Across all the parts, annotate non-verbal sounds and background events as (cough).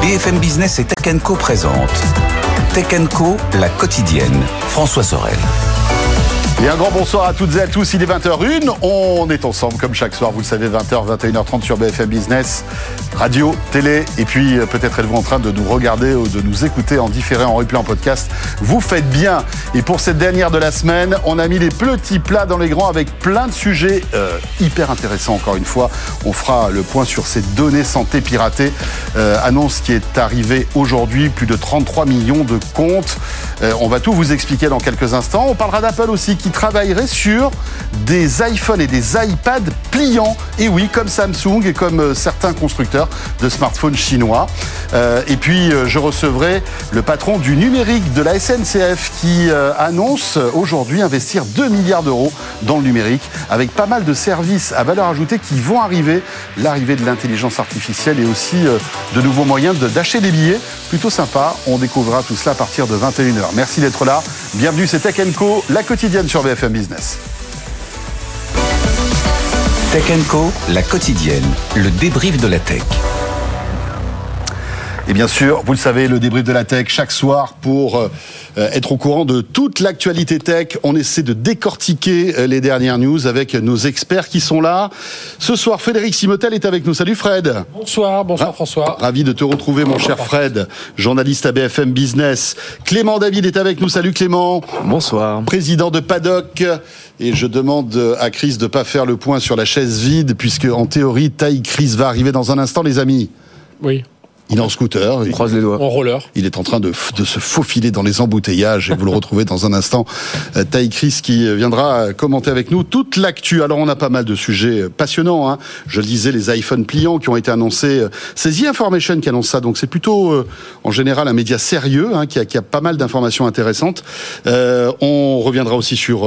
BFM Business et Tech Co présente Tech Co, la quotidienne. François Sorel. Et un grand bonsoir à toutes et à tous, il est 20h01, on est ensemble comme chaque soir, vous le savez, 20h, 21h30 sur BFM Business, radio, télé, et puis euh, peut-être êtes-vous en train de nous regarder ou de nous écouter en différé, en replay, en podcast. Vous faites bien. Et pour cette dernière de la semaine, on a mis les petits plats dans les grands avec plein de sujets euh, hyper intéressants encore une fois. On fera le point sur ces données santé piratées. Euh, annonce qui est arrivée aujourd'hui, plus de 33 millions de comptes. on va tout vous expliquer dans quelques instants. On parlera d'Apple aussi qui travaillerait sur des iPhones et des iPads pliants. Et oui, comme Samsung et comme euh, certains constructeurs de smartphones chinois. Euh, et puis, euh, je recevrai le patron du numérique de la SNCF qui annonce aujourd'hui investir 2 milliards d'euros dans le numérique avec pas mal de services à valeur ajoutée qui vont arriver. L'arrivée de l'intelligence artificielle et aussi de nouveaux moyens d'acheter des billets. Plutôt sympa. On découvrira tout cela à partir de 21h. Merci d'être là. Bienvenue, c'est Tech Co, la quotidienne sur BFM Business. Tech Co, la quotidienne, le débrief de la tech. Et bien sûr, vous le savez, le débrief de la tech chaque soir pour euh, être au courant de toute l'actualité tech. On essaie de décortiquer euh, les dernières news avec nos experts qui sont là. Ce soir, Frédéric Simotel est avec nous. Salut Fred. Bonsoir, bonsoir François. Ravi de te retrouver mon cher Fred, journaliste à BFM Business. Clément David est avec nous. Salut Clément. Bonsoir. Président de Paddock. Et je demande à Chris de pas faire le point sur la chaise vide puisque en théorie, taille Chris va arriver dans un instant les amis. Oui. Il est en scooter. On croise les doigts. En roller. Il est en train de, de se faufiler dans les embouteillages et vous le retrouvez dans un instant. Euh, Taï Chris qui viendra commenter avec nous toute l'actu. Alors on a pas mal de sujets passionnants. Hein. Je le disais, les iPhones pliants qui ont été annoncés. C'est The Information qui annonce ça. Donc c'est plutôt euh, en général un média sérieux hein, qui, a, qui, a, pas mal d'informations intéressantes. Euh, on reviendra aussi sur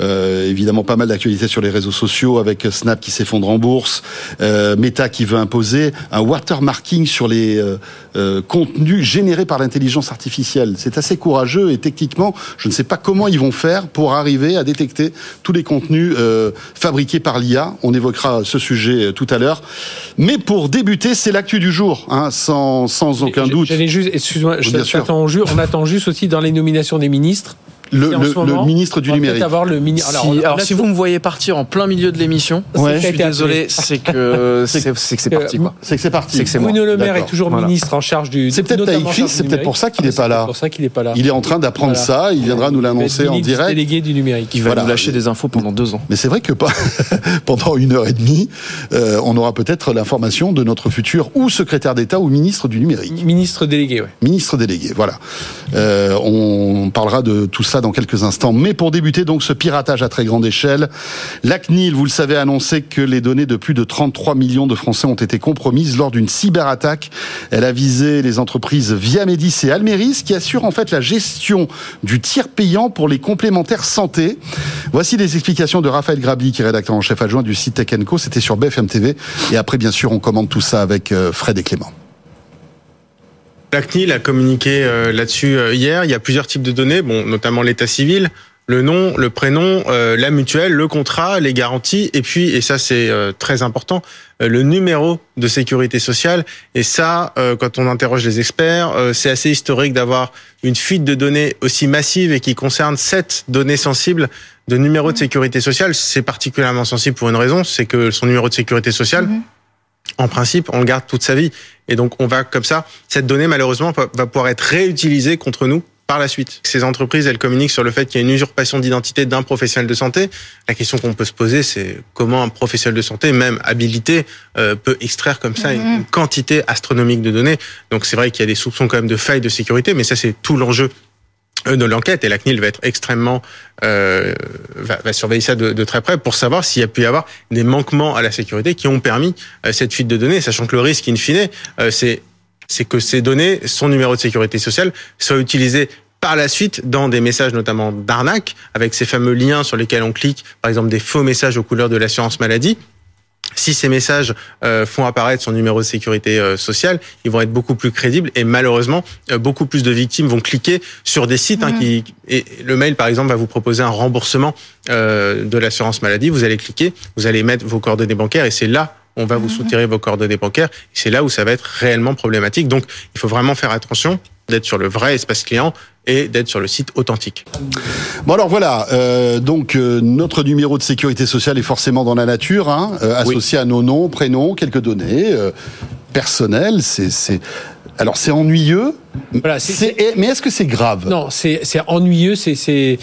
euh, évidemment pas mal d'actualités sur les réseaux sociaux avec Snap qui s'effondre en bourse, euh, Meta qui veut imposer un watermarking sur les euh, euh, contenus générés par l'intelligence artificielle. C'est assez courageux et techniquement, je ne sais pas comment ils vont faire pour arriver à détecter tous les contenus euh, fabriqués par l'IA. On évoquera ce sujet tout à l'heure. Mais pour débuter, c'est l'actu du jour, hein, sans, sans aucun doute. J'allais juste, excuse-moi, on attend juste aussi dans les nominations des ministres le, le, ministre du numérique. Avoir le mini... alors, si, vous me voyez partir en plein milieu de l'émission, je suis désolé, c'est que (laughs) c'est que c'est parti quoi. C'est que c'est parti. C'est Bruno Le Maire est toujours ministre en charge du. C'est peut-être écrit, c'est peut-être pour ça qu'il n'est pas là. Pour ça qu'il n'est pas là. Il est en train d'apprendre ça. Il viendra nous l'annoncer en direct. Délégué du numérique. Il va nous lâcher des infos pendant deux ans. Mais c'est vrai que (laughs) pendant une heure et demie, euh, on aura peut-être l'information de notre futur ou secrétaire d'État ou ministre du numérique. Ministre délégué, oui. Ministre délégué, voilà. Euh, on parlera de tout ça dans quelques instants. Mais pour débuter donc ce piratage à très grande échelle, la CNIL, vous le savez, a annoncé que les données de plus de 33 millions de Français ont été compromises lors d'une cyberattaque. Elle a visé les entreprises Viamedis et Almeris qui assurent en fait la gestion du tiers payant pour les complémentaires santé. Voici les explications de Raphaël Grabli, qui est rédacteur en chef adjoint du site Tech Co. C'était sur BFM TV. Et après, bien sûr, on commande tout ça avec euh, Fred et Clément. La CNIL a communiqué euh, là-dessus euh, hier. Il y a plusieurs types de données, bon, notamment l'état civil, le nom, le prénom, euh, la mutuelle, le contrat, les garanties, et puis, et ça c'est très important, le numéro de sécurité sociale. Et ça, quand on interroge les experts, c'est assez historique d'avoir une fuite de données aussi massive et qui concerne sept données sensibles de numéro de sécurité sociale. C'est particulièrement sensible pour une raison, c'est que son numéro de sécurité sociale, mm-hmm en principe, on le garde toute sa vie. Et donc, on va comme ça, cette donnée, malheureusement, va pouvoir être réutilisée contre nous par la suite. Ces entreprises, elles communiquent sur le fait qu'il y a une usurpation d'identité d'un professionnel de santé. La question qu'on peut se poser, c'est comment un professionnel de santé, même habilité, euh, peut extraire comme ça une, quantité astronomique de données. Donc c'est vrai qu'il y a des soupçons quand même de failles de sécurité, mais ça c'est tout l'enjeu de l'enquête et la CNIL va être extrêmement euh, va, va, surveiller ça de, de, très près pour savoir s'il y a pu y avoir des manquements à la sécurité qui ont permis euh, cette fuite de données, sachant que le risque in fine euh, c'est c'est que ces données, son numéro de sécurité sociale, soient utilisées par la suite dans des messages notamment d'arnaque avec ces fameux liens sur lesquels on clique, par exemple des faux messages aux couleurs de l'assurance maladie si ces messages euh, font apparaître son numéro de sécurité euh, sociale, ils vont être beaucoup plus crédibles et malheureusement, euh, beaucoup plus de victimes vont cliquer sur des sites hein, qui et le mail par exemple va vous proposer un remboursement de l'assurance maladie. Vous allez cliquer, vous allez mettre vos coordonnées bancaires et c'est là on va vous soutirer vos coordonnées bancaires. C'est là où ça va être réellement problématique. Donc, il faut vraiment faire attention d'être sur le vrai espace client et d'être sur le site authentique. Bon alors voilà, euh, donc euh, notre numéro de sécurité sociale est forcément dans la nature, hein, euh, associé à nos noms, prénoms, quelques données personnelles. C'est alors c'est ennuyeux. Voilà, mais est-ce que c'est grave? Non, c'est ennuyeux, c'est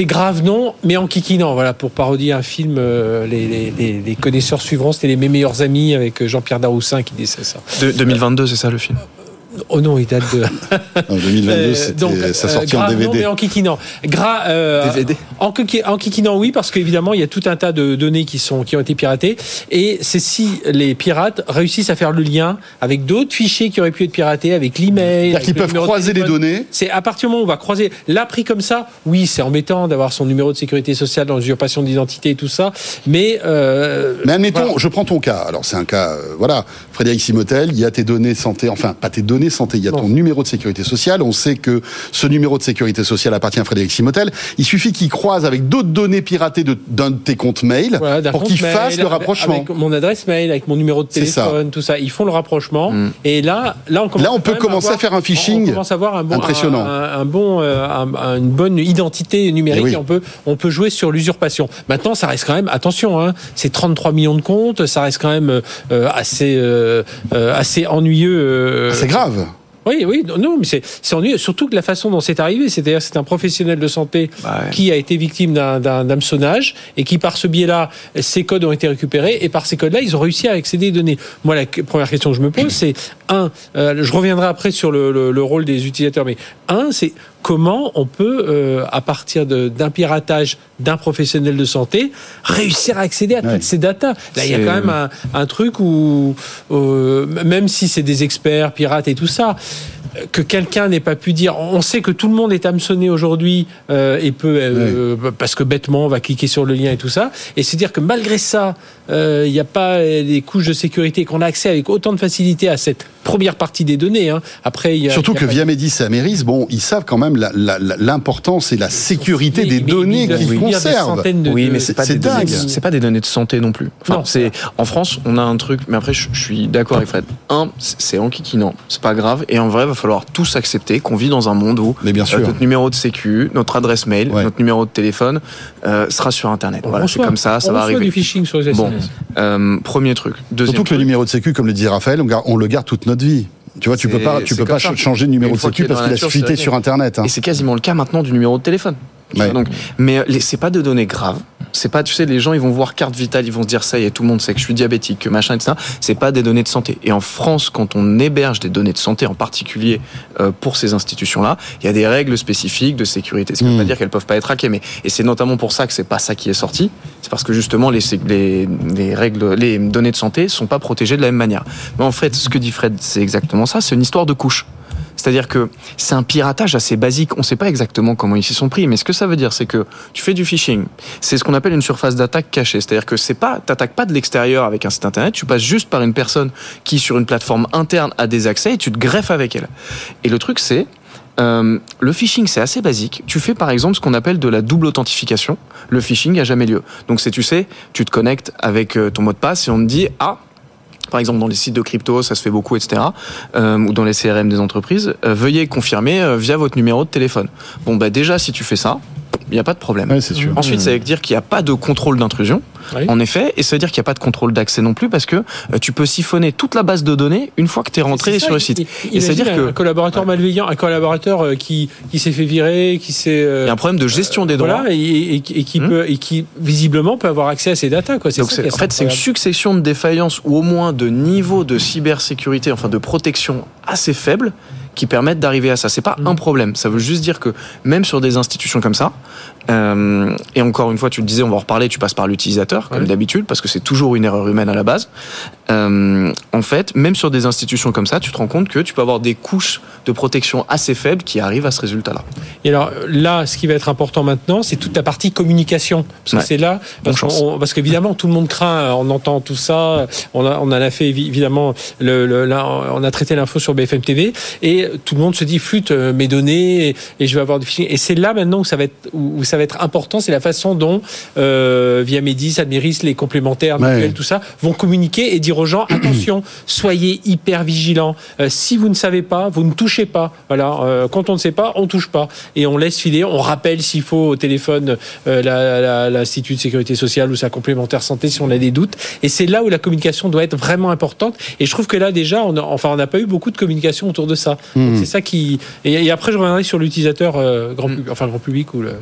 grave non, mais en kikinant. Voilà, pour parodier un film, les, les, connaisseurs suivront, c'était les mes meilleurs amis avec Jean-Pierre Daroussin qui disait ça. De, 2022, c'est ça le film? Oh non, il date de. (laughs) en 2022, euh, c'était sa sortie en DVD. Non, mais en kikinant. Gra, euh, DVD. En, en kikinant, oui, parce qu'évidemment, il y a tout un tas de données qui, sont, qui ont été piratées. Et c'est si les pirates réussissent à faire le lien avec d'autres fichiers qui auraient pu être piratés, avec l'email. C'est-à-dire qu'ils peuvent croiser les données. C'est à partir du moment où on va croiser. Là, pris comme ça, oui, c'est embêtant d'avoir son numéro de sécurité sociale dans l'usurpation d'identité et tout ça. Mais. Euh, mais admettons, je prends ton cas. Alors, c'est un cas. Euh, voilà. Frédéric Simotel, il y a tes données santé. Enfin, pas tes données santé, il y a ton numéro de sécurité sociale. On sait que ce numéro de sécurité sociale appartient à Frédéric Simotel. Il suffit qu'il croise avec d'autres données piratées d'un de, tes comptes mail pour qu'il fasse le rapprochement. Avec mon adresse mail, avec mon numéro de téléphone, tout ça. Ils font le rapprochement. Mm. Et là, là, on, commence là, on peut commencer à, faire un phishing on commence à avoir un bon, impressionnant. Un, bon, euh, une bonne identité numérique. Eh et on, peut, on peut jouer sur l'usurpation. Maintenant, ça reste quand même, attention, hein, c'est 33 millions de comptes, ça reste quand même euh, assez, euh, assez ennuyeux. c'est grave. Oui, oui, non, mais c'est ennuyeux, surtout que la façon dont c'est arrivé, c'est-à-dire c'est un professionnel de santé bah qui a été victime d'un hameçonnage et qui, par ce biais-là, ces codes ont été récupérés et par ces codes-là, ils ont réussi à accéder aux données. Moi, la première question que je me pose, c'est un, euh, je reviendrai après sur le, le rôle des utilisateurs, mais un, c'est comment on peut, euh, à partir d'un piratage d'un professionnel de santé, réussir à accéder à toutes ces datas. Là, il y a quand même un, truc où, euh, même si c'est des experts pirates et tout ça, que quelqu'un n'ait pas pu dire. On sait que tout le monde est hameçonné aujourd'hui euh, et peut euh, parce que bêtement on va cliquer sur le lien et tout ça. Et c'est dire que malgré ça, il n'y a pas les couches de sécurité qu'on a accès avec autant de facilité à cette première partie des données. Hein. Après, y a, surtout que via Médis et Améris, bon, ils savent quand même l'importance et la sécurité des données qu'ils conservent. oui, mais c'est pas des dingue. C'est pas des données de santé non plus. Enfin, c'est en France, on a un truc, mais après, je, suis d'accord avec Fred. Un, c'est enquiquinant, c'est pas grave, et en vrai, va falloir tous accepter qu'on vit dans un monde où bien sûr. notre numéro de sécu, notre adresse mail, notre numéro de téléphone euh, sera sur Internet. voilà, c'est comme ça, ça va arriver. du phishing sur les SMS. Bon, euh, premier truc. Deuxième Surtout que le numéro de sécu, comme le dit Raphaël, on, le garde toute notre vie. Tu vois, tu peux pas, tu peux pas changer de numéro de sécu parce qu'il a fuité sur Internet. Hein. Et c'est quasiment le cas maintenant du numéro de téléphone. Donc, mais c'est pas de données graves. C'est pas, tu sais, les gens ils vont voir carte vitale, ils vont se dire ça y est, tout le monde sait que je suis diabétique, que machin, etc. C'est pas des données de santé. Et en France, quand on héberge des données de santé, en particulier euh, pour ces institutions-là, il y a des règles spécifiques de sécurité. Ce qui veut pas hmm. dire qu'elles peuvent pas être hackées, mais et c'est notamment pour ça que c'est pas ça qui est sorti. C'est parce que justement les, les, les règles, les données de santé sont pas protégées de la même manière. Mais en fait, ce que dit Fred, c'est exactement ça. C'est une histoire de couches. C'est-à-dire que c'est un piratage assez basique. On ne sait pas exactement comment ils s'y sont pris, mais ce que ça veut dire, c'est que tu fais du phishing. C'est ce qu'on appelle une surface d'attaque cachée. C'est-à-dire que c'est pas, t'attaques pas de l'extérieur avec un site internet, tu passes juste par une personne qui, sur une plateforme interne, a des accès et tu te greffes avec elle. Et le truc, c'est, euh, le phishing, c'est assez basique. Tu fais par exemple ce qu'on appelle de la double authentification. Le phishing n'a jamais lieu. Donc c'est, tu sais, tu te connectes avec euh, ton mot de passe et on te dit, ah, par exemple dans les sites de crypto, ça se fait beaucoup, etc., euh, ou dans les CRM des entreprises, euh, veuillez confirmer euh, via votre numéro de téléphone. Bon, bah déjà, si tu fais ça, il n'y a pas de problème. Ensuite, ça veut dire qu'il n'y a pas de contrôle d'intrusion, en effet, et ça veut dire qu'il n'y a pas de contrôle d'accès non plus, parce que euh, tu peux siphonner toute la base de données une fois que tu es rentré sur le site. et c'est dire que un collaborateur malveillant, un collaborateur euh, qui, qui s'est fait virer, qui s'est euh, il y a un problème de gestion des droits et, qui hmm. peut et qui visiblement peut avoir accès à ces datas. Quoi. Donc en fait, c'est une succession de défaillances ou au moins de niveaux de cybersécurité, enfin de protection assez faibles qui permettent d'arriver à ça. C'est pas mm. un problème. Ça veut juste dire que même sur des institutions comme ça, euh, et encore une fois, tu le disais, on va en reparler, tu passes par l'utilisateur, comme d'habitude, parce que c'est toujours une erreur humaine à la base. Euh, en fait, même sur des institutions comme ça, tu te rends compte que tu peux avoir des couches de protection assez faibles qui arrivent à ce résultat-là. Et alors là, ce qui va être important maintenant, c'est toute la partie communication. Parce que c'est là, parce, qu'évidemment, tout le monde craint, on entend tout ça, on, a, on en a fait évidemment, le, là, on a traité l'info sur BFM TV, et tout le monde se dit, flûte euh, mes données, et, je vais avoir du phishing. Et c'est là maintenant où ça va être, où, ça va être important, c'est la façon dont, euh, via Médis, Adméris, les complémentaires, Ouais. mutuelles, tout ça, vont communiquer et dire aux gens (clears throat) attention, soyez hyper vigilants. Euh, si vous ne savez pas, vous ne touchez pas. Voilà, euh, quand on ne sait pas, on touche pas et on laisse filer. On rappelle s'il faut au téléphone euh, l'Institut de sécurité sociale ou sa complémentaire santé si on a des doutes. Et c'est là où la communication doit être vraiment importante. Et je trouve que là déjà, on a- enfin, on n'a pas eu beaucoup de communication autour de ça. Donc, C'est ça qui. Et, et après, je reviendrai sur l'utilisateur euh, grand, pub- enfin grand public ou le.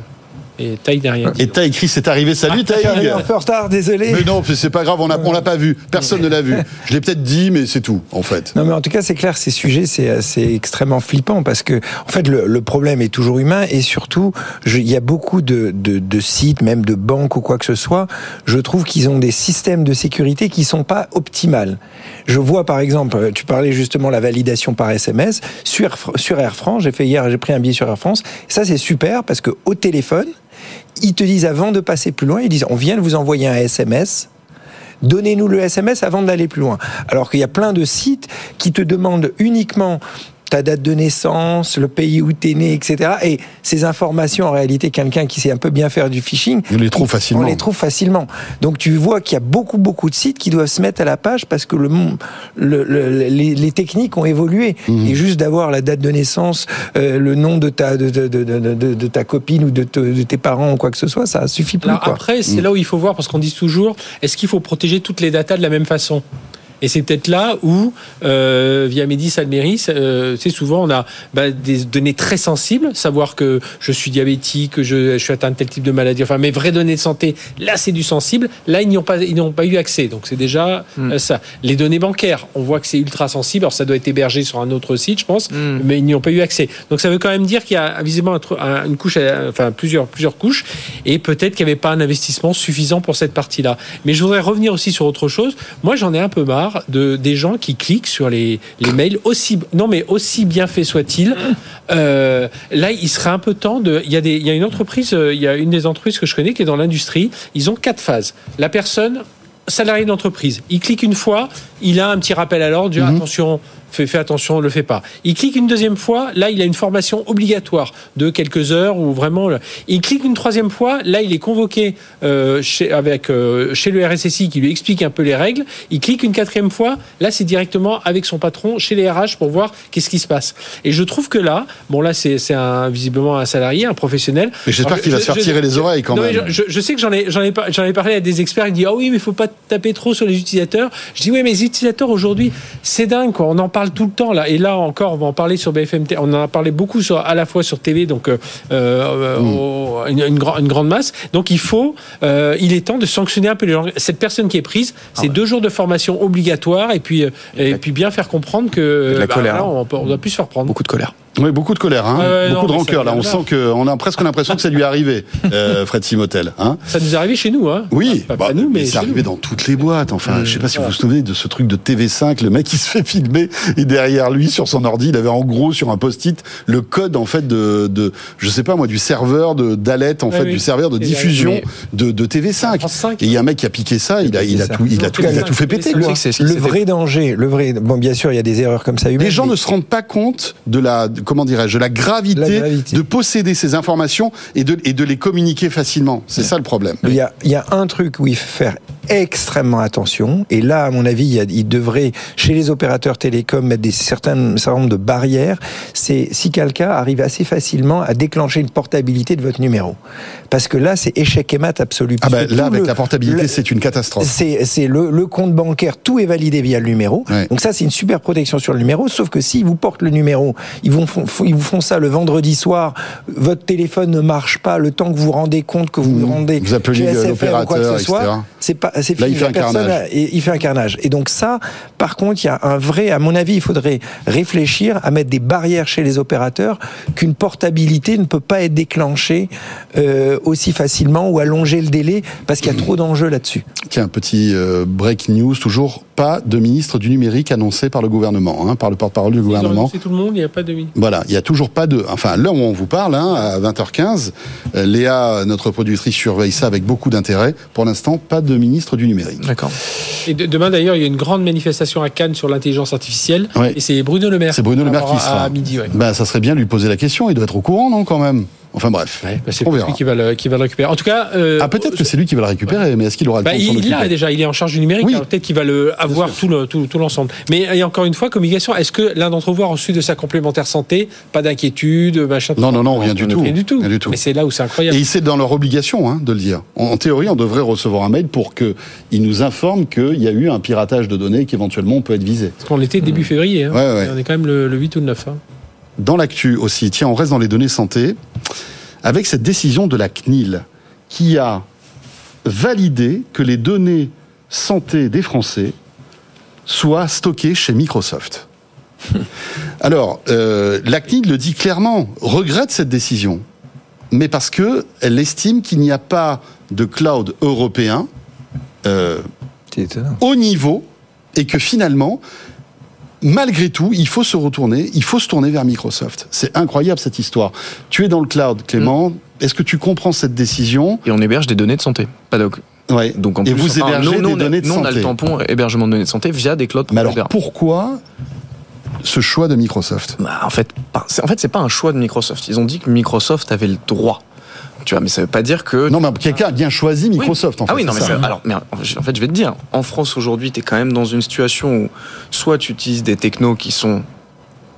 Et taille derrière. Et Taï Chris est arrivé. Salut Taïg J'arrive un peu en retard, désolé. Mais non, c'est pas grave, on l'a pas vu. Personne ne l'a vu. Je l'ai peut-être dit, mais c'est tout, en fait. Non, mais en tout cas, c'est clair, ces sujets, c'est c'est extrêmement flippant parce que, en fait, le, le problème est toujours humain et surtout, il y a beaucoup de, de, de sites, même de banques ou quoi que ce soit. Je trouve qu'ils ont des systèmes de sécurité qui sont pas optimales. Je vois, par exemple, tu parlais justement la validation par SMS sur sur Air France. J'ai fait hier, j'ai pris un billet sur Air France. Ça, c'est super parce que au téléphone, ils te disent avant de passer plus loin, ils disent on vient de vous envoyer un SMS. Donnez-nous le SMS avant d'aller plus loin. Alors qu'il y a plein de sites qui te demandent uniquement ta date de naissance, le pays où tu es né, etc. Et ces informations, en réalité, quelqu'un qui sait un peu bien faire du phishing, On les trouve facilement. on les trouve facilement. Donc tu vois qu'il y a beaucoup, beaucoup de sites qui doivent se mettre à la page parce que le, monde- le- le- les, les techniques ont évolué. Mhm. Et juste d'avoir la date de naissance, euh, le nom de ta, de, de, de, de, de- de ta copine ou de, te- de tes parents ou quoi que ce soit, ça suffit plus. Alors quoi. après, c'est là où il faut voir, parce qu'on dit toujours, est-ce qu'il faut protéger toutes les datas de la même façon? Et c'est peut-être là où, euh, via Médis Almeris, euh, c'est souvent on a bah, des données très sensibles, savoir que je suis diabétique, que je, je suis atteint de tel type de maladie, enfin mes vraies données de santé, là c'est du sensible, là ils n'y ont pas, ils pas eu accès, donc c'est déjà Mm. euh, ça. Les données bancaires, on voit que c'est ultra sensible, alors ça doit être hébergé sur un autre site, je pense, Mm. mais ils n'y ont pas eu accès. Donc ça veut quand même dire qu'il y a visiblement une couche, enfin plusieurs, plusieurs couches, et peut-être qu'il n'y avait pas un investissement suffisant pour cette partie-là. Mais je voudrais revenir aussi sur autre chose. Moi, j'en ai un peu marre de des gens qui cliquent sur les, les mails aussi non mais aussi bien fait soit-il. Euh, là, il serait un peu temps de. Il y a des, il y a une entreprise, euh, il y a une des entreprises que je connais qui est dans l'industrie. Ils ont quatre phases. La personne salarié d'entreprise. Il clique une fois, il a un petit rappel à l'ordre, du attention, fais, fais attention, ne le fais pas. Il clique une deuxième fois, là il a une formation obligatoire de quelques heures ou vraiment. Il clique une troisième fois, là il est convoqué euh, chez, avec, euh, chez le RSSI qui lui explique un peu les règles. Il clique une quatrième fois, là c'est directement avec son patron chez les RH pour voir qu'est-ce qui se passe. Et je trouve que là, bon là c'est un, visiblement un salarié, un professionnel. Mais j'espère qu'il va je- se faire je- tirer les oreilles quand non, même. je, je sais que j'en ai, ai, par- ai parlé à des experts qui disent Ah oui, mais il faut pas taper trop sur les utilisateurs. Je dis Oui, mais les utilisateurs aujourd'hui, c'est dingue, quoi. On en parle tout le temps, là. Et là encore, on va en parler sur BFM. On en a parlé beaucoup sur, à la fois sur TV, donc euh, euh, au- une, une grand- une grande masse. Donc il faut, euh, il est temps de sanctionner un peu les gens. Cette personne qui est prise, c'est deux jours de formation obligatoire et puis, euh, et puis bien faire comprendre que la bah, colère, là, hein. on, on doit plus se faire prendre. Beaucoup de colère. Oui, beaucoup de colère, hein. Beaucoup non, de mais rancœur. Là, on sent que, on a presque l'impression que ça lui est arrivé, euh, (laughs) Fred Simotel. Hein. Ça nous est arrivé chez nous, hein. Oui, Pas, bah, pas nous, mais, c'est chez arrivé nous. dans toutes les boîtes. Enfin, je sais pas si vous vous souvenez de ce truc de TV5, le mec qui se fait filmer et derrière lui sur son ordi, il avait en gros sur un post-it le code en fait de, de je sais pas moi, du serveur de d'Alet en fait oui. du serveur de Et diffusion de, de TV5. France 5. Et il y a un mec qui a piqué ça, il a, il a ça. tout, il a tout, il a tout fait péter. TV5, quoi. C'est ce qui Le vrai danger, le vrai. Bon, bien sûr, il y a des erreurs comme ça humaines. Les gens mais- ne se rendent pas compte de la, comment dirais-je, de la gravité, La gravité. de posséder ces informations et de, et de les communiquer facilement. C'est ça le problème. Il y, a, il y a un truc où il faut faire extrêmement attention. Et là, à mon avis, il, devrait, chez les opérateurs télécoms, mettre des certains, certain de barrières. C'est si quelqu'un arrive assez facilement à déclencher une portabilité de votre numéro. Parce que là, c'est échec et mat absolu. Ah bah, là, avec le- la portabilité, c'est une catastrophe. c'est le, le compte bancaire, tout est validé via le numéro. Ouais. Donc ça, c'est une super protection sur le numéro. Sauf que s'ils vous portent le numéro, ils, vont, ils vous font ça le vendredi soir, votre téléphone ne marche pas, le temps que vous vous rendez compte que vous Mmh. vous rendez Vous appelez l'opérateur, ce c'est pas, c'est Là, fini. il fait un carnage. et il fait un carnage. Et donc ça, par contre, il y a un vrai, à mon avis, il faudrait réfléchir à mettre des barrières chez les opérateurs qu'une portabilité ne peut pas être déclenchée euh, aussi facilement ou allonger le délai parce qu'il y a trop d'enjeux là-dessus. Tiens, petit euh, break news, toujours pas de ministre du numérique annoncé par le gouvernement, hein, par le porte-parole du Ils gouvernement. annoncé tout le monde, il n'y a pas de Voilà, il y a toujours pas de. Enfin, là où on vous parle, hein, à 20h15, euh, Léa, notre productrice, surveille ça avec beaucoup d'intérêt. Pour l'instant, pas de ministre du numérique. D'accord. Et de- demain d'ailleurs, il y a une grande manifestation à Cannes sur l'intelligence artificielle. Ouais. Et c'est Bruno Le Maire. C'est Bruno Le Maire qui sera. à midi. Ouais. Bah, ça serait bien de lui poser la question. Il doit être au courant, non, quand même? Enfin bref, Ouais, bah, c'est on peut-être verra. lui qui va, le, qui va le récupérer. En tout cas, euh, Ah peut-être que c'est lui qui va le récupérer, mais est-ce qu'il aura le Bah, temps il l'a déjà, il est en charge du numérique. Oui. alors Peut-être qu'il va le avoir tout le tout, tout l'ensemble. Mais encore une fois, communication. Est-ce que l'un d'entre vous a reçu de sa complémentaire santé? Pas d'inquiétude, machin. Non, non, non, rien du tout. Rien du tout. Rien du tout. Mais c'est là où c'est Et incroyable. c'est dans leur obligation hein, de le dire. En, en théorie, on devrait recevoir un mail pour qu'ils nous informent qu'il y a eu un piratage de données qu'éventuellement on peut être visé. Parce qu'on était début février. hein. Ouais, ouais. On est quand même le, le 8 ou le 9. hein. Dans l'actu aussi, tiens, on reste dans les données santé, avec cette décision de la CNIL qui a validé que les données santé des Français soient stockées chez Microsoft. (laughs) Alors, euh, la CNIL le dit clairement, regrette cette décision, mais parce que elle estime qu'il n'y a pas de cloud européen euh, au niveau et que finalement, malgré tout, il faut se retourner, il faut se tourner vers Microsoft. C'est incroyable cette histoire. Tu es dans le cloud, Clément. Est-ce que tu comprends cette décision? Et on héberge des données de santé. Pas doc. Ouais. Donc en Et plus, vous enfin, hébergez nous, nous, des on a- données de nous, on a santé. le tampon hébergement de données de santé via des clouds Mais alors pourquoi ce choix de Microsoft? Bah, en fait, en fait, c'est pas un choix de Microsoft. Ils ont dit que Microsoft avait le droit. Tu vois, mais ça veut pas dire que. Non, mais quelqu'un a bien choisi Microsoft en fait. ah oui, non, mais ça. alors, mais en fait, je vais te dire, en France aujourd'hui, tu es quand même dans une situation où soit tu utilises des technos qui sont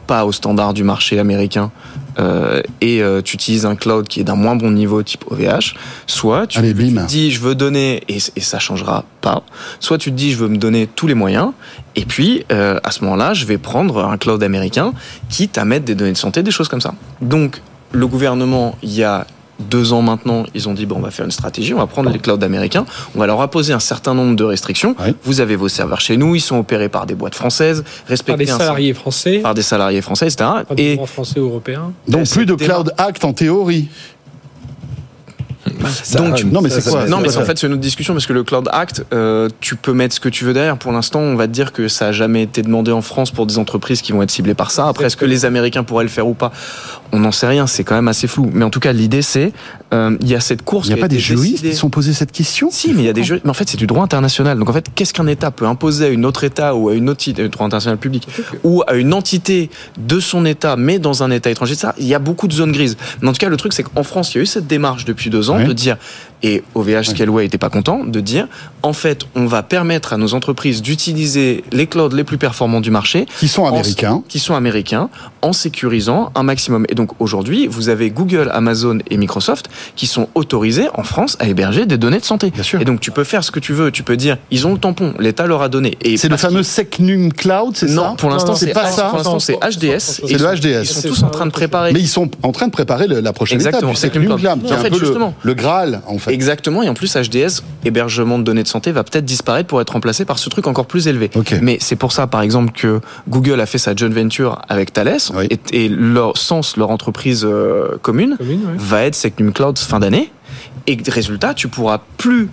pas au standard du marché américain euh, et euh, tu utilises un cloud qui est d'un moins bon niveau type OVH, soit tu, Allez, tu dis je veux donner et, et ça changera pas, soit tu te dis je veux me donner tous les moyens et puis euh, à ce moment-là je vais prendre un cloud américain à mettre des données de santé, des choses comme ça. Donc le gouvernement il y a deux ans maintenant, ils ont dit bon, on va faire une stratégie, on va prendre les clouds américains, on va leur imposer un certain nombre de restrictions. Ouais. Vous avez vos serveurs chez nous, ils sont opérés par des boîtes françaises, Par respectez des salariés français, par des salariés français, etc. pas des Et français ou européens. Donc plus de Cloud Act en théorie. Ça, Donc, non, mais c'est quoi non, mais en fait, c'est une autre discussion parce que le Cloud Act, euh, tu peux mettre ce que tu veux derrière. Pour l'instant, on va te dire que ça a jamais été demandé en France pour des entreprises qui vont être ciblées par ça. Après, est-ce que les Américains pourraient le faire ou pas? On n'en sait rien. C'est quand même assez flou. Mais en tout cas, l'idée, c'est euh, il y a cette course. Il n'y a qui pas des juristes qui se sont posés cette question Si, mais il y a des juristes. Mais en fait, c'est du droit international. Donc en fait, qu'est-ce qu'un État peut imposer à une autre État ou à une autre euh, droit international public ou à une entité de son État, mais dans un État étranger Ça, il y a beaucoup de zones grises. Mais en tout cas, le truc, c'est qu'en France, il y a eu cette démarche depuis deux ans Ouais. de dire, et OVH Scaleway était pas content, de dire, en fait, on va permettre à nos entreprises d'utiliser les clouds les plus performants du marché qui sont en- américains. qui sont américains, en sécurisant un maximum. Et donc aujourd'hui, vous avez Google, Amazon et Microsoft qui sont autorisés en France à héberger des données de santé. Bien sûr. Et donc tu peux faire ce que tu veux. Tu peux dire, ils ont le tampon, l'État leur a donné. Et C'est le fameux Secnum Cloud, c'est ça Non, pour l'instant c'est c'est pas ça. Pour l'instant c'est HDS. C'est Et le HDS. Ils sont tous en train de préparer. Mais ils sont en train de préparer la prochaine Exactement, étape. du Secnum Cloud. Cloud, qui est En un fait, peu le- justement. le Graal, en fait. Exactement, et en plus HDS, hébergement de données de santé, va peut-être disparaître pour être remplacé par ce truc encore plus élevé. Mais c'est pour ça, par exemple, que Google a fait sa joint venture avec Thales, Oui. et, et leur sens, leur entreprise euh, commune, va être Secnum Cloud fin d'année. Et résultat, tu pourras plus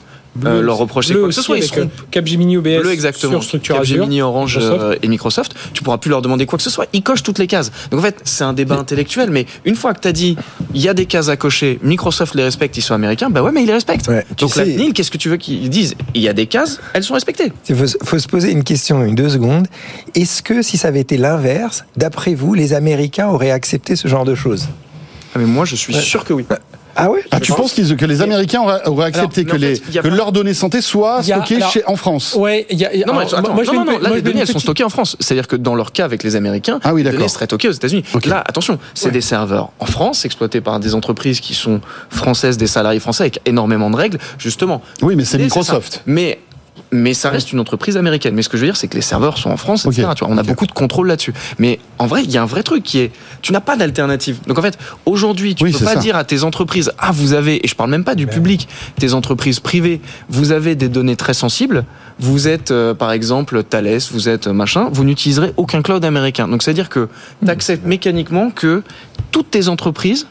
euh, leur reprocher Bleu quoi que ce soit. Ils seront euh, Capgemini OBS Bleu exactement. sur structure Azure. Capgemini, Orange Microsoft. euh, et Microsoft, tu pourras plus leur demander quoi que ce soit. Ils cochent toutes les cases. Donc en fait, c'est un débat intellectuel, mais une fois que tu as dit il y a des cases à cocher, Microsoft les respecte, ils sont américains, bah ouais, mais ils les respectent. Ouais, Donc la sais- CNIL, qu'est-ce que tu veux qu'ils disent? Il y a des cases, elles sont respectées. Il faut, faut se poser une question, une deux secondes. Est-ce que si ça avait été l'inverse, d'après vous, les Américains auraient accepté ce genre de choses? Ah, mais moi, je suis sûr que oui. Ah ouais Ah, tu penses que les Américains auraient, auraient accepté que, fait, leurs données santé soient stockées alors- chez, en France Ouais, il y a, Non, mais alors, attends, moi, je non, non, non, là, moi, les données, elles sont stockées en France. C'est-à-dire que dans leur cas avec les Américains, Ah oui, les données seraient stockées aux États-Unis. Ok. Là, attention, c'est des serveurs en France, exploités par des entreprises qui sont françaises, des salariés français, avec énormément de règles, justement. Oui, mais c'est. Microsoft. Mais mais ça reste une entreprise américaine. Mais ce que je veux dire, c'est que les serveurs sont en France, etc. Ok. Tu vois, on a beaucoup de contrôle là-dessus. Mais en vrai, il y a un vrai truc qui est, tu n'as pas d'alternative. Donc en fait, aujourd'hui, tu Oui, peux pas ça. dire à tes entreprises, ah vous avez, et je parle même pas du public, tes entreprises privées, vous avez des données très sensibles. Vous êtes, euh, par exemple, Thales, vous êtes euh, machin, vous n'utiliserez aucun cloud américain. Donc c'est à dire que tu acceptes mécaniquement que toutes tes entreprises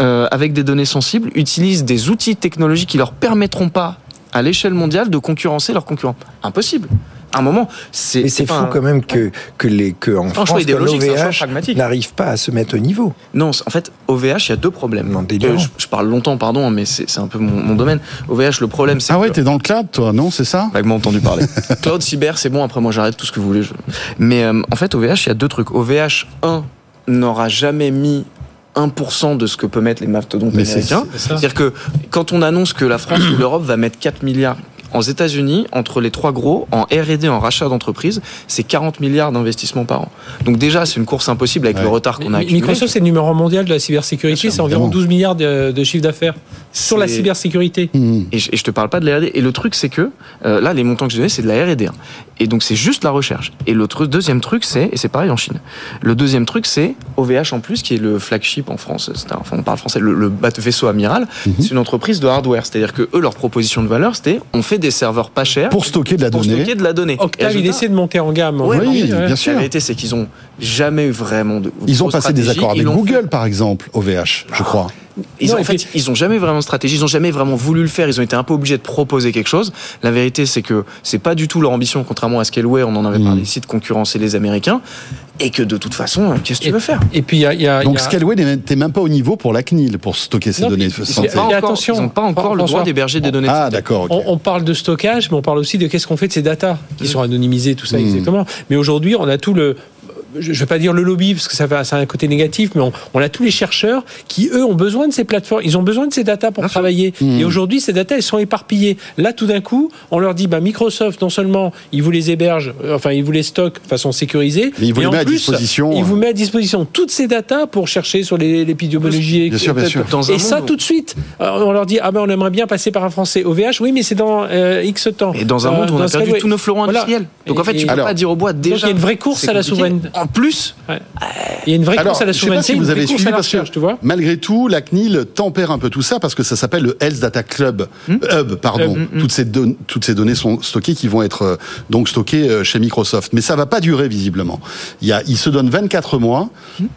euh, avec des données sensibles, utilisent des outils technologiques qui leur permettront pas, à l'échelle mondiale, de concurrencer leurs concurrents. Impossible. À un moment, c'est. Mais c'est fou un- quand même que, que, les, que en France, l'OVH n'arrive pas à se mettre au niveau. Non, en fait, OVH, il y a deux problèmes. Non. Euh, je, je parle longtemps, pardon, mais c'est c'est un peu mon, mon domaine. OVH, le problème, c'est Ah ouais, que- t'es dans le cloud, toi, non C'est ça? Vaguement entendu parler. (laughs) Cloud cyber, c'est bon, après moi j'arrête tout ce que vous voulez. je- Mais euh, en fait, OVH, il y a deux trucs. OVH, un, n'aura jamais mis 1% de ce que peut mettre les mastodontes américains. C'est-à-dire que quand on annonce que la France ou l'Europe va mettre 4 milliards aux États-Unis, entre les trois gros, en R&D, en rachat d'entreprise, c'est 40 milliards d'investissements par an. Donc déjà, c'est une course impossible avec Ouais. le retard qu'on a accumulé. Microsoft, c'est le numéro mondial de la cybersécurité, c'est environ évidemment. 12 milliards de, de chiffre d'affaires sur la cybersécurité. Mmh. Et je, et je te parle pas de la R&D. Et le truc, c'est que euh, là, les montants que je donnais, c'est de la R&D. hein. Et donc, c'est juste la recherche. Et le deuxième truc, c'est, et c'est pareil en Chine. Le deuxième truc, c'est OVH en plus, qui est le flagship en France. Un- Enfin, on parle français. Le, le vaisseau amiral, Mhm. c'est une entreprise de hardware. C'est-à-dire que eux, leur proposition de valeur, c'était, on fait des serveurs pas chers Pour stocker de la pour donnée. stocker de la donnée. Octave, il essaie de monter en gamme. Ouais, Oui, aujourd'hui, bien sûr. La vérité, c'est qu'ils ont jamais eu vraiment de. Ils ont passé des accords avec Google, fait. par exemple, OVH, je crois. Ils Non, ont, en fait, puis- ils ont jamais vraiment de stratégie, ils ont jamais vraiment voulu le faire, ils ont été un peu obligés de proposer quelque chose. La vérité, c'est que c'est pas du tout leur ambition, contrairement à Scaleway, on en avait Mm. parlé ici, de concurrencer les Américains, et que de toute façon, euh, qu'est-ce que tu veux faire? Et puis, il y a. il y a- il Donc Scaleway n'était même pas au niveau pour la CNIL, pour stocker ces Non, données santé. Et attention, ils n'ont pas encore le droit d'héberger des données. de Ah, santé. d'accord. On, on parle de stockage, mais on parle aussi de qu'est-ce qu'on fait de ces datas qui sont anonymisées, tout ça Mm. exactement. Mais aujourd'hui, on a tout le je ne vais pas dire le lobby parce que ça, va, ça a un côté négatif, mais on, on a tous les chercheurs qui, eux, ont besoin de ces plateformes, ils ont besoin de ces datas pour travailler. Mm. Et aujourd'hui, ces datas, elles sont éparpillées. Là, tout d'un coup, on leur dit, bah, Microsoft, non seulement, il vous les héberge, euh, enfin, il vous les stocke de façon sécurisée, Mais il vous et les en met à disposition, Il vous met à disposition toutes ces datas pour chercher sur les- l'épidémiologie. Bien sûr, bien sûr. Dans Et ça, monde tout de suite, euh, on leur dit, ah ben, on aimerait bien passer par un français OVH. Oui, mais c'est dans euh, X temps. Et dans un Euh, monde où on a perdu tous nos fleurons Voilà. industriels. Donc en fait, tu peux Alors, pas dire au bois déjà. Donc il y a une vraie course à la souveraineté. En plus, Il y a une vraie Alors, course à la je sais pas souveraineté, si une vous vraie avez suivi parce que recherche, tu vois. malgré tout, la CNIL tempère un peu tout ça parce que ça s'appelle le Health Data Club Hub, pardon. Hub, Toutes ces don- toutes ces données sont stockées qui vont être euh, donc stockées euh, chez Microsoft, mais ça va pas durer visiblement. Il y a, ils se donnent 24 mois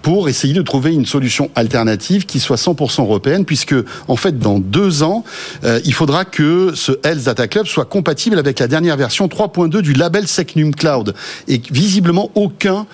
pour essayer de trouver une solution alternative qui soit 100% européenne, puisque en fait dans deux ans, euh, il faudra que ce Health Data Club soit compatible avec la dernière version 3.2 du label Secnum Cloud, et visiblement aucun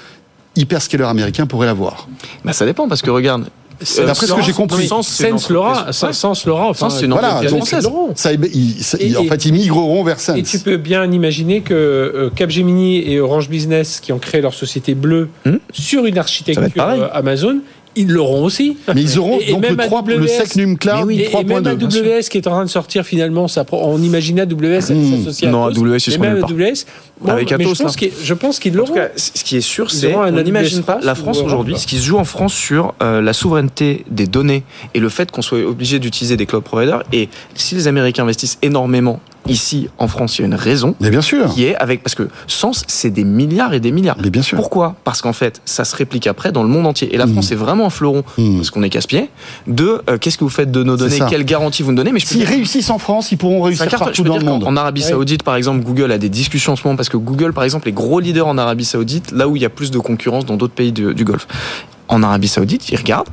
hyperscaler américain pourrait l'avoir. bah, ça dépend parce que regarde. Sense d'après ce que j'ai compris. Sense, l'aura, Sense l'aura, enfin, Sense, c'est une euh, Voilà, entreprise donc ils française. l'auront. ça, ils- ça- Et- en fait, ils migreront vers Sense. Et tu peux bien imaginer que euh, Capgemini et Orange Business, qui ont créé leur société bleue Hmm. sur une architecture euh, Amazon, ils l'auront aussi. Mais ils auront Et- et donc le, même 3, le AWS, Secnum Cloud oui, Et, et même 3.2. bien sûr. AWS qui est en train de sortir finalement, on imagine AWS elle Hmm. s'associe à Non, Atos, AWS, ils mais seront même. AWS, bon, Avec mais Atos, je pense là. qu'ils- je pense qu'ils En l'auront. tout cas, c- ce qui est sûr, c'est on n'imagine pas la France aujourd'hui. Ce qui se joue en France sur euh, la souveraineté des données et le fait qu'on soit obligé d'utiliser des cloud providers. Et si les Américains investissent énormément ici en France, il y a une raison Mais bien sûr. qui est avec parce que Sens, c'est des milliards et des milliards. Mais bien sûr. Pourquoi? Parce qu'en fait, ça se réplique après dans le monde entier. Et la Mhm. France est vraiment un fleuron Hmm. parce qu'on est casse-pied. De euh, qu'est-ce que vous faites de nos données ça. Quelle garantie vous nous donnez Mais S'ils réussissent en France, ils pourront réussir. Je partout dans le monde. qu'en Arabie Ouais. Saoudite, par exemple, Google a des discussions en ce moment parce que Google, par exemple, est gros leader en Arabie Saoudite, là où il y a plus de concurrence dans d'autres pays du, du Golfe. En Arabie Saoudite, ils regardent.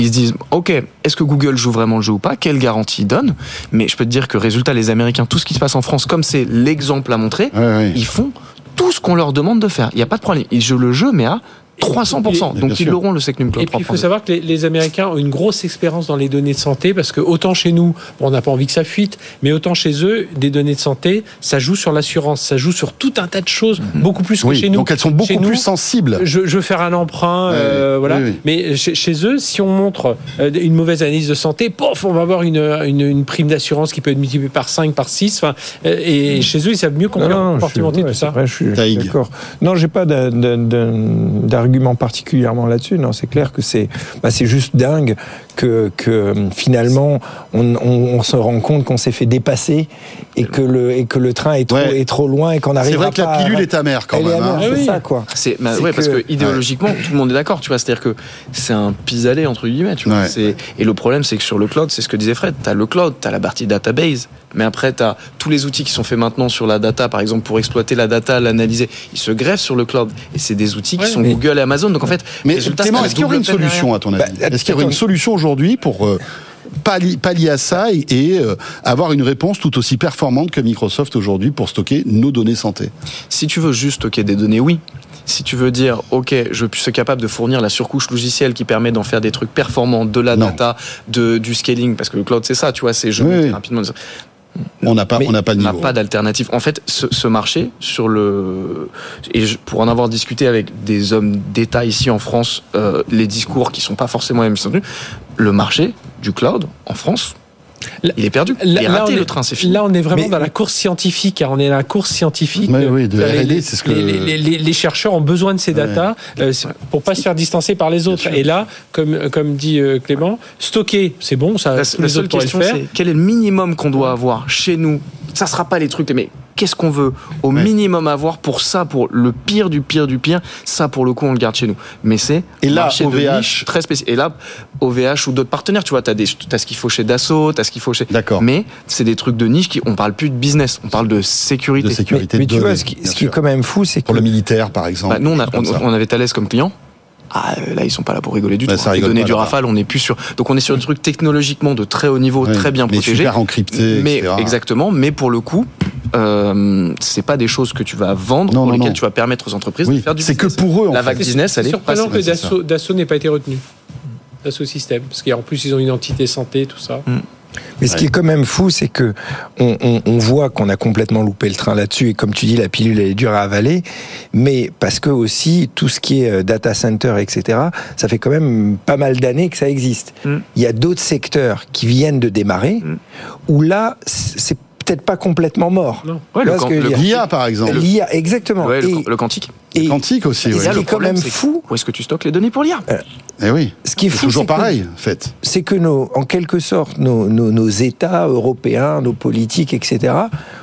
Ils se disent, ok, est-ce que Google joue vraiment le jeu ou pas? Quelle garantie il donne Mais je peux te dire que résultat, les Américains, tout ce qui se passe en France, comme c'est l'exemple à montrer, Ouais, ouais. ils font tout ce qu'on leur demande de faire. Il n'y a pas de problème. Ils jouent le jeu, mais à 300%. bien Donc ils l'auront le Secnum Cloud Et puis il faut 3.2. savoir que les, les Américains ont une grosse expérience dans les données de santé parce que autant chez nous, bon, on n'a pas envie que ça fuite, mais autant chez eux, des données de santé, ça joue sur l'assurance, ça joue sur tout un tas de choses, beaucoup plus que Oui, chez nous. donc elles sont beaucoup Chez nous, plus sensibles. Je, je veux faire un emprunt, euh, oui, voilà. oui. Mais chez, chez eux, si on montre euh, une mauvaise analyse de santé, pof, on va avoir une, une, une prime d'assurance qui peut être multipliée par 5, par 6. Enfin, euh, et chez eux, ils savent mieux Non, non, je suis- compartimenter ouais, tout ça. vrai, je suis d'accord. Non, j'ai pas d'a- particulièrement là-dessus. Non, c'est clair que c'est, bah, c'est juste dingue que, que finalement on, on- on se rend compte qu'on s'est fait dépasser et que le et que le train est trop Ouais. est trop loin et qu'on arrive C'est vrai que la pilule est amère quand Elle est même. hein. amère, Ah c'est oui. ça quoi. C'est bah, C'est parce que- que idéologiquement, tout le monde est d'accord, tu vois. C'est-à-dire que c'est un pis-aller entre guillemets, tu vois. Ouais. C'est- Et le problème, c'est que sur le cloud, c'est ce que disait Fred. T'as le cloud, t'as la partie database, mais après t'as tous les outils qui sont faits maintenant sur la data, par exemple pour exploiter la data, l'analyser. Ils se greffent sur le cloud et c'est des outils qui Ouais, sont mais- Google et Amazon. Donc en fait, Mais Clément, est-ce qu'il y aurait une solution à ton avis Bah, Est-ce qu'il y aurait une solution aujourd'hui pour euh, pallier, pallier à ça et, et, euh, avoir une réponse tout aussi performante que Microsoft aujourd'hui pour stocker nos données santé? Si tu veux juste stocker des données, oui. Si tu veux dire, ok, je suis capable de fournir la surcouche logicielle qui permet d'en faire des trucs performants, de la Non. data, de, du scaling, parce que le cloud c'est ça, tu vois, c'est je oui. rapidement. On n'a pas, on n'a pas de On n'a pas d'alternative. En fait, ce, ce marché, sur le et je- pour en avoir discuté avec des hommes d'État ici en France, euh, les discours qui sont pas forcément les mêmes le marché du cloud en France, Là- il est perdu. il est Là, raté on est- le train, c'est fini. Là, on est vraiment Mais- dans la course scientifique. hein. On est dans la course scientifique. Oui, oui, de Les- R&D, c'est ce que- les, les- les- les chercheurs ont besoin de ces Ouais. datas euh, c'est- pour pas se faire distancer par les autres. Et là, comme, comme dit euh, Clément, stocker, c'est bon, ça, La, tous la les seule autres question, le faire. c'est quel est le minimum qu'on doit avoir chez nous? Ça sera pas les trucs, mais qu'est-ce qu'on veut au Ouais. minimum avoir pour ça, pour le pire du pire du pire Ça, pour le coup, on le garde chez nous. Mais c'est Et un là, marché de OVH. niche très spécifique. Et là, OVH ou d'autres partenaires, tu vois, t'as des, t'as ce qu'il faut chez Dassault, t'as ce qu'il faut chez. D'accord. Mais c'est des trucs de niche qui, on parle plus de business, on parle de sécurité. de sécurité Mais de tu vois, ce qui, bien ce qui est quand même fou, c'est que pour le militaire, par exemple. Bah, nous, on, a- on avait Thales comme client. Ah, euh, là, ils sont pas là pour rigoler du Bah, tout. ça hein. Les données du. Rafale, on est plus sur. Donc, on est sur des trucs technologiquement de très haut niveau, Ouais, très bien mais protégés. super encrypté, mais etc. exactement. Mais pour le coup, euh, c'est pas des choses que tu vas vendre, Non, pour non, lesquelles non. tu vas permettre aux entreprises de faire du c'est que pour eux, en La fait. vague business, elle C'est est surprenant passée. que. Dassault Dassault n'ait pas été retenu. Dassault Systèmes, parce qu'en plus ils ont une entité santé, tout ça. Mais ce qui est quand même fou, c'est que on, on- on voit qu'on a complètement loupé le train là-dessus. Et comme tu dis, la pilule elle est dure à avaler. Mais parce que aussi tout ce qui est euh, data center, etc. Ça fait quand même pas mal d'années que ça existe. Mm. Il y a d'autres secteurs qui viennent de démarrer Mm. où là c'est peut-être pas complètement mort. Non. Ouais, le, le- L'IA, par exemple. L'IA, exactement. ouais, le, et, le quantique. et- Quantique aussi, et oui. ce qui le est quand problème, même fou, Où est-ce que tu stockes les données pour l'IA Eh oui. ce qui est C'est fou, toujours pareil, en fait. c'est que nos, en quelque sorte, nos, nos, nos États européens, nos politiques, etc.,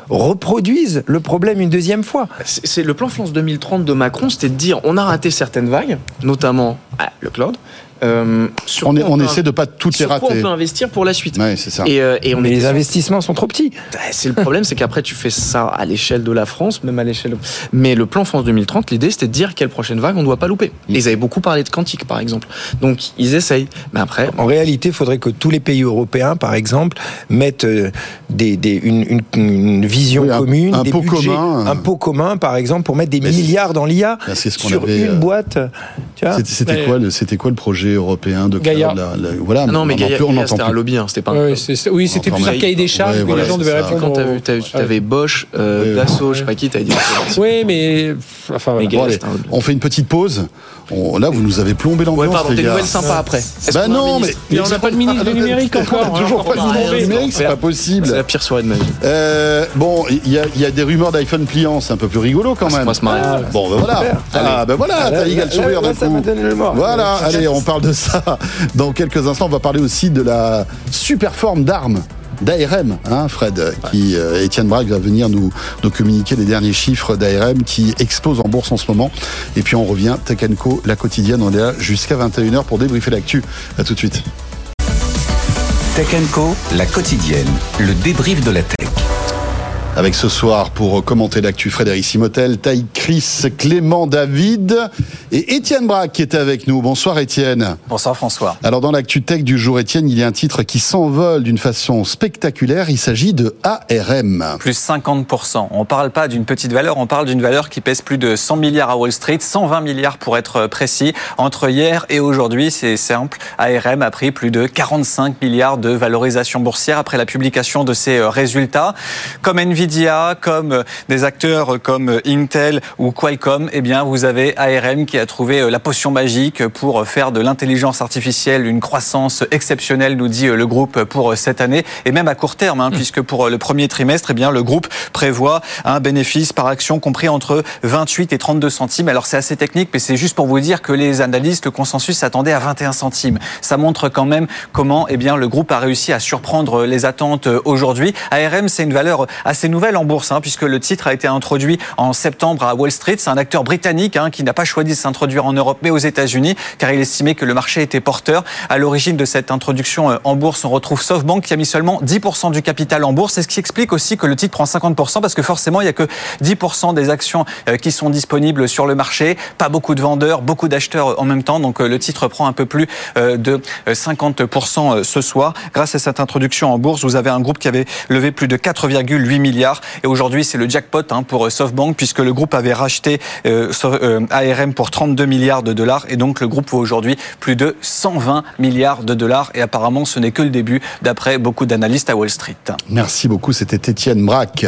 reproduisent le problème une deuxième fois. C'est c'est le plan France 2030 de Macron, c'était de dire on a raté certaines vagues, notamment ah, le cloud. Euh, sur On, est- essaie de pas toutes les sur quoi rater. on peut investir pour la suite. Ouais, c'est ça. Et, euh, et on Mais les sur- investissements sont trop petits. Bah, C'est le problème, c'est qu'après tu fais ça à l'échelle de la France, même à l'échelle. Mais le plan France 2030, l'idée c'était de dire quelle prochaine vague on ne doit pas louper. Ils avaient beaucoup parlé de quantique, par exemple. Donc ils essayent. Mais après, En réalité, il faudrait que tous les pays européens, par exemple, mettent euh, des, des- une, une- une vision Oui, un- commune, un des pot budgets, commun, un pot commun, par exemple, pour mettre des Mais milliards dans l'IA c'est ce qu'on sur avait, une boîte. Quoi, c'était quoi le projet européen de Gaïa. Voilà, Ah non, mais Gaïa, peut- on Gaïa, c'était un lobby, hein, c'était pas un Ouais, oui, c'était plus un mais- cahier des charges Ouais, que voilà, les gens devaient répondre. Quand t'as t'as vu- Ouais. t'avais Bosch, euh, Ouais, Dassault, ouais. je sais pas qui, t'avais dit. Oui, mais enfin, voilà. Mais Bon, allez, on fait une petite pause. On- là, vous nous avez plombé Ouais, l'ambiance, pardon, les des nouvelles sympas après. Est-ce Bah non, mais, Mais on n'a pas de ministre du numérique (laughs) encore, toujours pas de ministre du numérique, c'est pas possible. C'est la pire soirée de ma vie. Euh, bon, il y, a- il y a des rumeurs d'iPhone pliant, c'est un peu plus rigolo quand On même. Ah, Bon, ben voilà. Ah, ben voilà, t'as égal sourire d'un coup. Voilà, allez, on parle de ça dans quelques instants. On va parler aussi de la super forme d'armes d'ARM, hein, Fred, qui euh, Étienne Braque va venir nous, nous communiquer les derniers chiffres d'ARM qui explosent en bourse en ce moment. Et puis on revient, Tech Co, la quotidienne, on est là jusqu'à 21h pour débriefer l'actu. À tout de suite. Tech Co, la quotidienne, le débrief de la tech. Avec ce soir, pour commenter l'actu, Frédéric Simotel, Taï Chris, Clément David et Étienne Braque qui était avec nous. Bonsoir Étienne. Bonsoir François. Alors dans l'actu tech du jour, Étienne, il y a un titre qui s'envole d'une façon spectaculaire. Il s'agit de ARM. Plus 50%. On parle pas d'une petite valeur, on parle d'une valeur qui pèse plus de 100 milliards à Wall Street, 120 milliards pour être précis. Entre hier et aujourd'hui, c'est simple, ARM a pris plus de 45 milliards de valorisation boursière après la publication de ses résultats. Comme Nvidia, comme des acteurs comme Intel ou Qualcomm, eh bien vous avez ARM qui a trouvé la potion magique pour faire de l'intelligence artificielle une croissance exceptionnelle, nous dit le groupe pour cette année et même à court terme, hein, puisque pour le premier trimestre, eh bien le groupe prévoit un bénéfice par action compris entre 28 et 32 centimes. Alors c'est assez technique, mais c'est juste pour vous dire que les analystes, le consensus s'attendait à 21 centimes. Ça montre quand même comment eh bien le groupe a réussi à surprendre les attentes aujourd'hui. ARM, c'est une valeur assez nouvelle en bourse, hein, puisque le titre a été introduit en septembre à Wall Street. C'est un acteur britannique hein, qui n'a pas choisi de s'introduire en Europe, mais aux États-Unis, car il estimait que le marché était porteur. À l'origine de cette introduction euh, en bourse, on retrouve SoftBank qui a mis seulement 10% du capital en bourse. C'est ce qui explique aussi que le titre prend 50%, parce que forcément, il n'y a que 10% des actions euh, qui sont disponibles sur le marché. Pas beaucoup de vendeurs, beaucoup d'acheteurs en même temps. Donc euh, le titre prend un peu plus euh, de 50% ce soir. Grâce à cette introduction en bourse, vous avez un groupe qui avait levé plus de 4,8 milliards milliards. Et aujourd'hui, c'est le jackpot hein, pour SoftBank puisque le groupe avait racheté euh, ARM pour 32 milliards de dollars et donc le groupe vaut aujourd'hui plus de 120 milliards de dollars et apparemment ce n'est que le début d'après beaucoup d'analystes à Wall Street. Merci beaucoup, c'était Étienne Braque.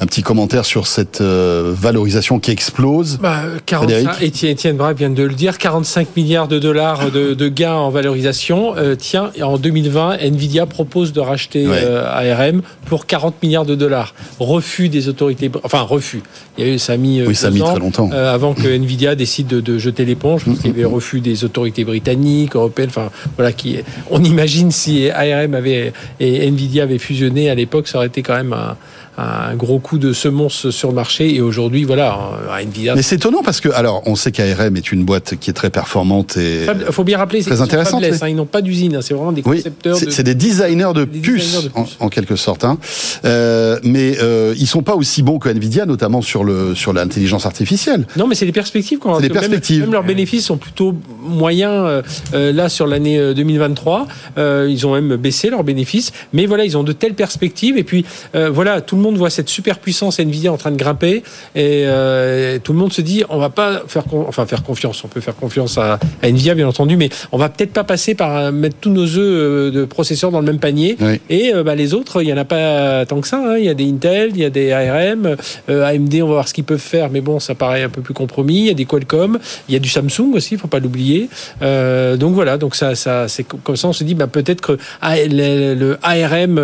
Un petit commentaire sur cette euh, valorisation qui explose. Bah, 45, Étienne Braque vient de le dire, 45 milliards de dollars de, de gains en valorisation. Euh, tiens, en 2020, Nvidia propose de racheter Ouais. euh, ARM pour 40 milliards de dollars. Refus des autorités, enfin refus. Il y a eu, ça a mis, Oui, ça a deux mis ans, très longtemps. euh, avant que Nvidia décide de, de jeter l'éponge, parce qu'il y avait refus des autorités britanniques, européennes, enfin voilà, qui, on imagine si ARM avait et Nvidia avaient fusionné à l'époque, ça aurait été quand même un, un gros coup de semonce sur le marché. Et aujourd'hui, voilà, euh, Nvidia. Mais c'est étonnant parce que, alors, on sait qu'ARM est une boîte qui est très performante et. Il faut bien rappeler, c'est Très faiblesses, oui. hein, ils n'ont pas d'usine, hein, c'est vraiment des Oui, concepteurs. c'est de- c'est des designers de Des puces, designers de puces. En, en quelque sorte. Hein. Euh, mais euh, ils sont pas aussi bons que Nvidia, notamment sur le sur l'intelligence artificielle. Non, mais c'est les perspectives. Quand même- perspectives. Même, leurs bénéfices sont plutôt moyens euh, euh, là sur l'année euh, 2023. Euh, ils ont même baissé leurs bénéfices, mais voilà, ils ont de telles perspectives. Et puis euh, voilà, tout le monde voit cette super puissance Nvidia en train de grimper, et euh, tout le monde se dit, on va pas faire, enfin faire confiance. On peut faire confiance à, à Nvidia, bien entendu, mais on va peut-être pas passer par euh, mettre tous nos œufs euh, de processeurs dans le même panier. Oui. Et euh, bah, les autres, il y en a pas tant que ça. hein. Il y a des Intel, il y a des ARM, euh, AMD. On va voir ce qu'ils peuvent faire, mais bon, ça paraît un peu plus compromis. Il y a des Qualcomm, il y a du Samsung aussi, il faut pas l'oublier. Donc voilà, donc ça, ça, c'est co- comme ça, on se dit, bah, peut-être que le, le ARM,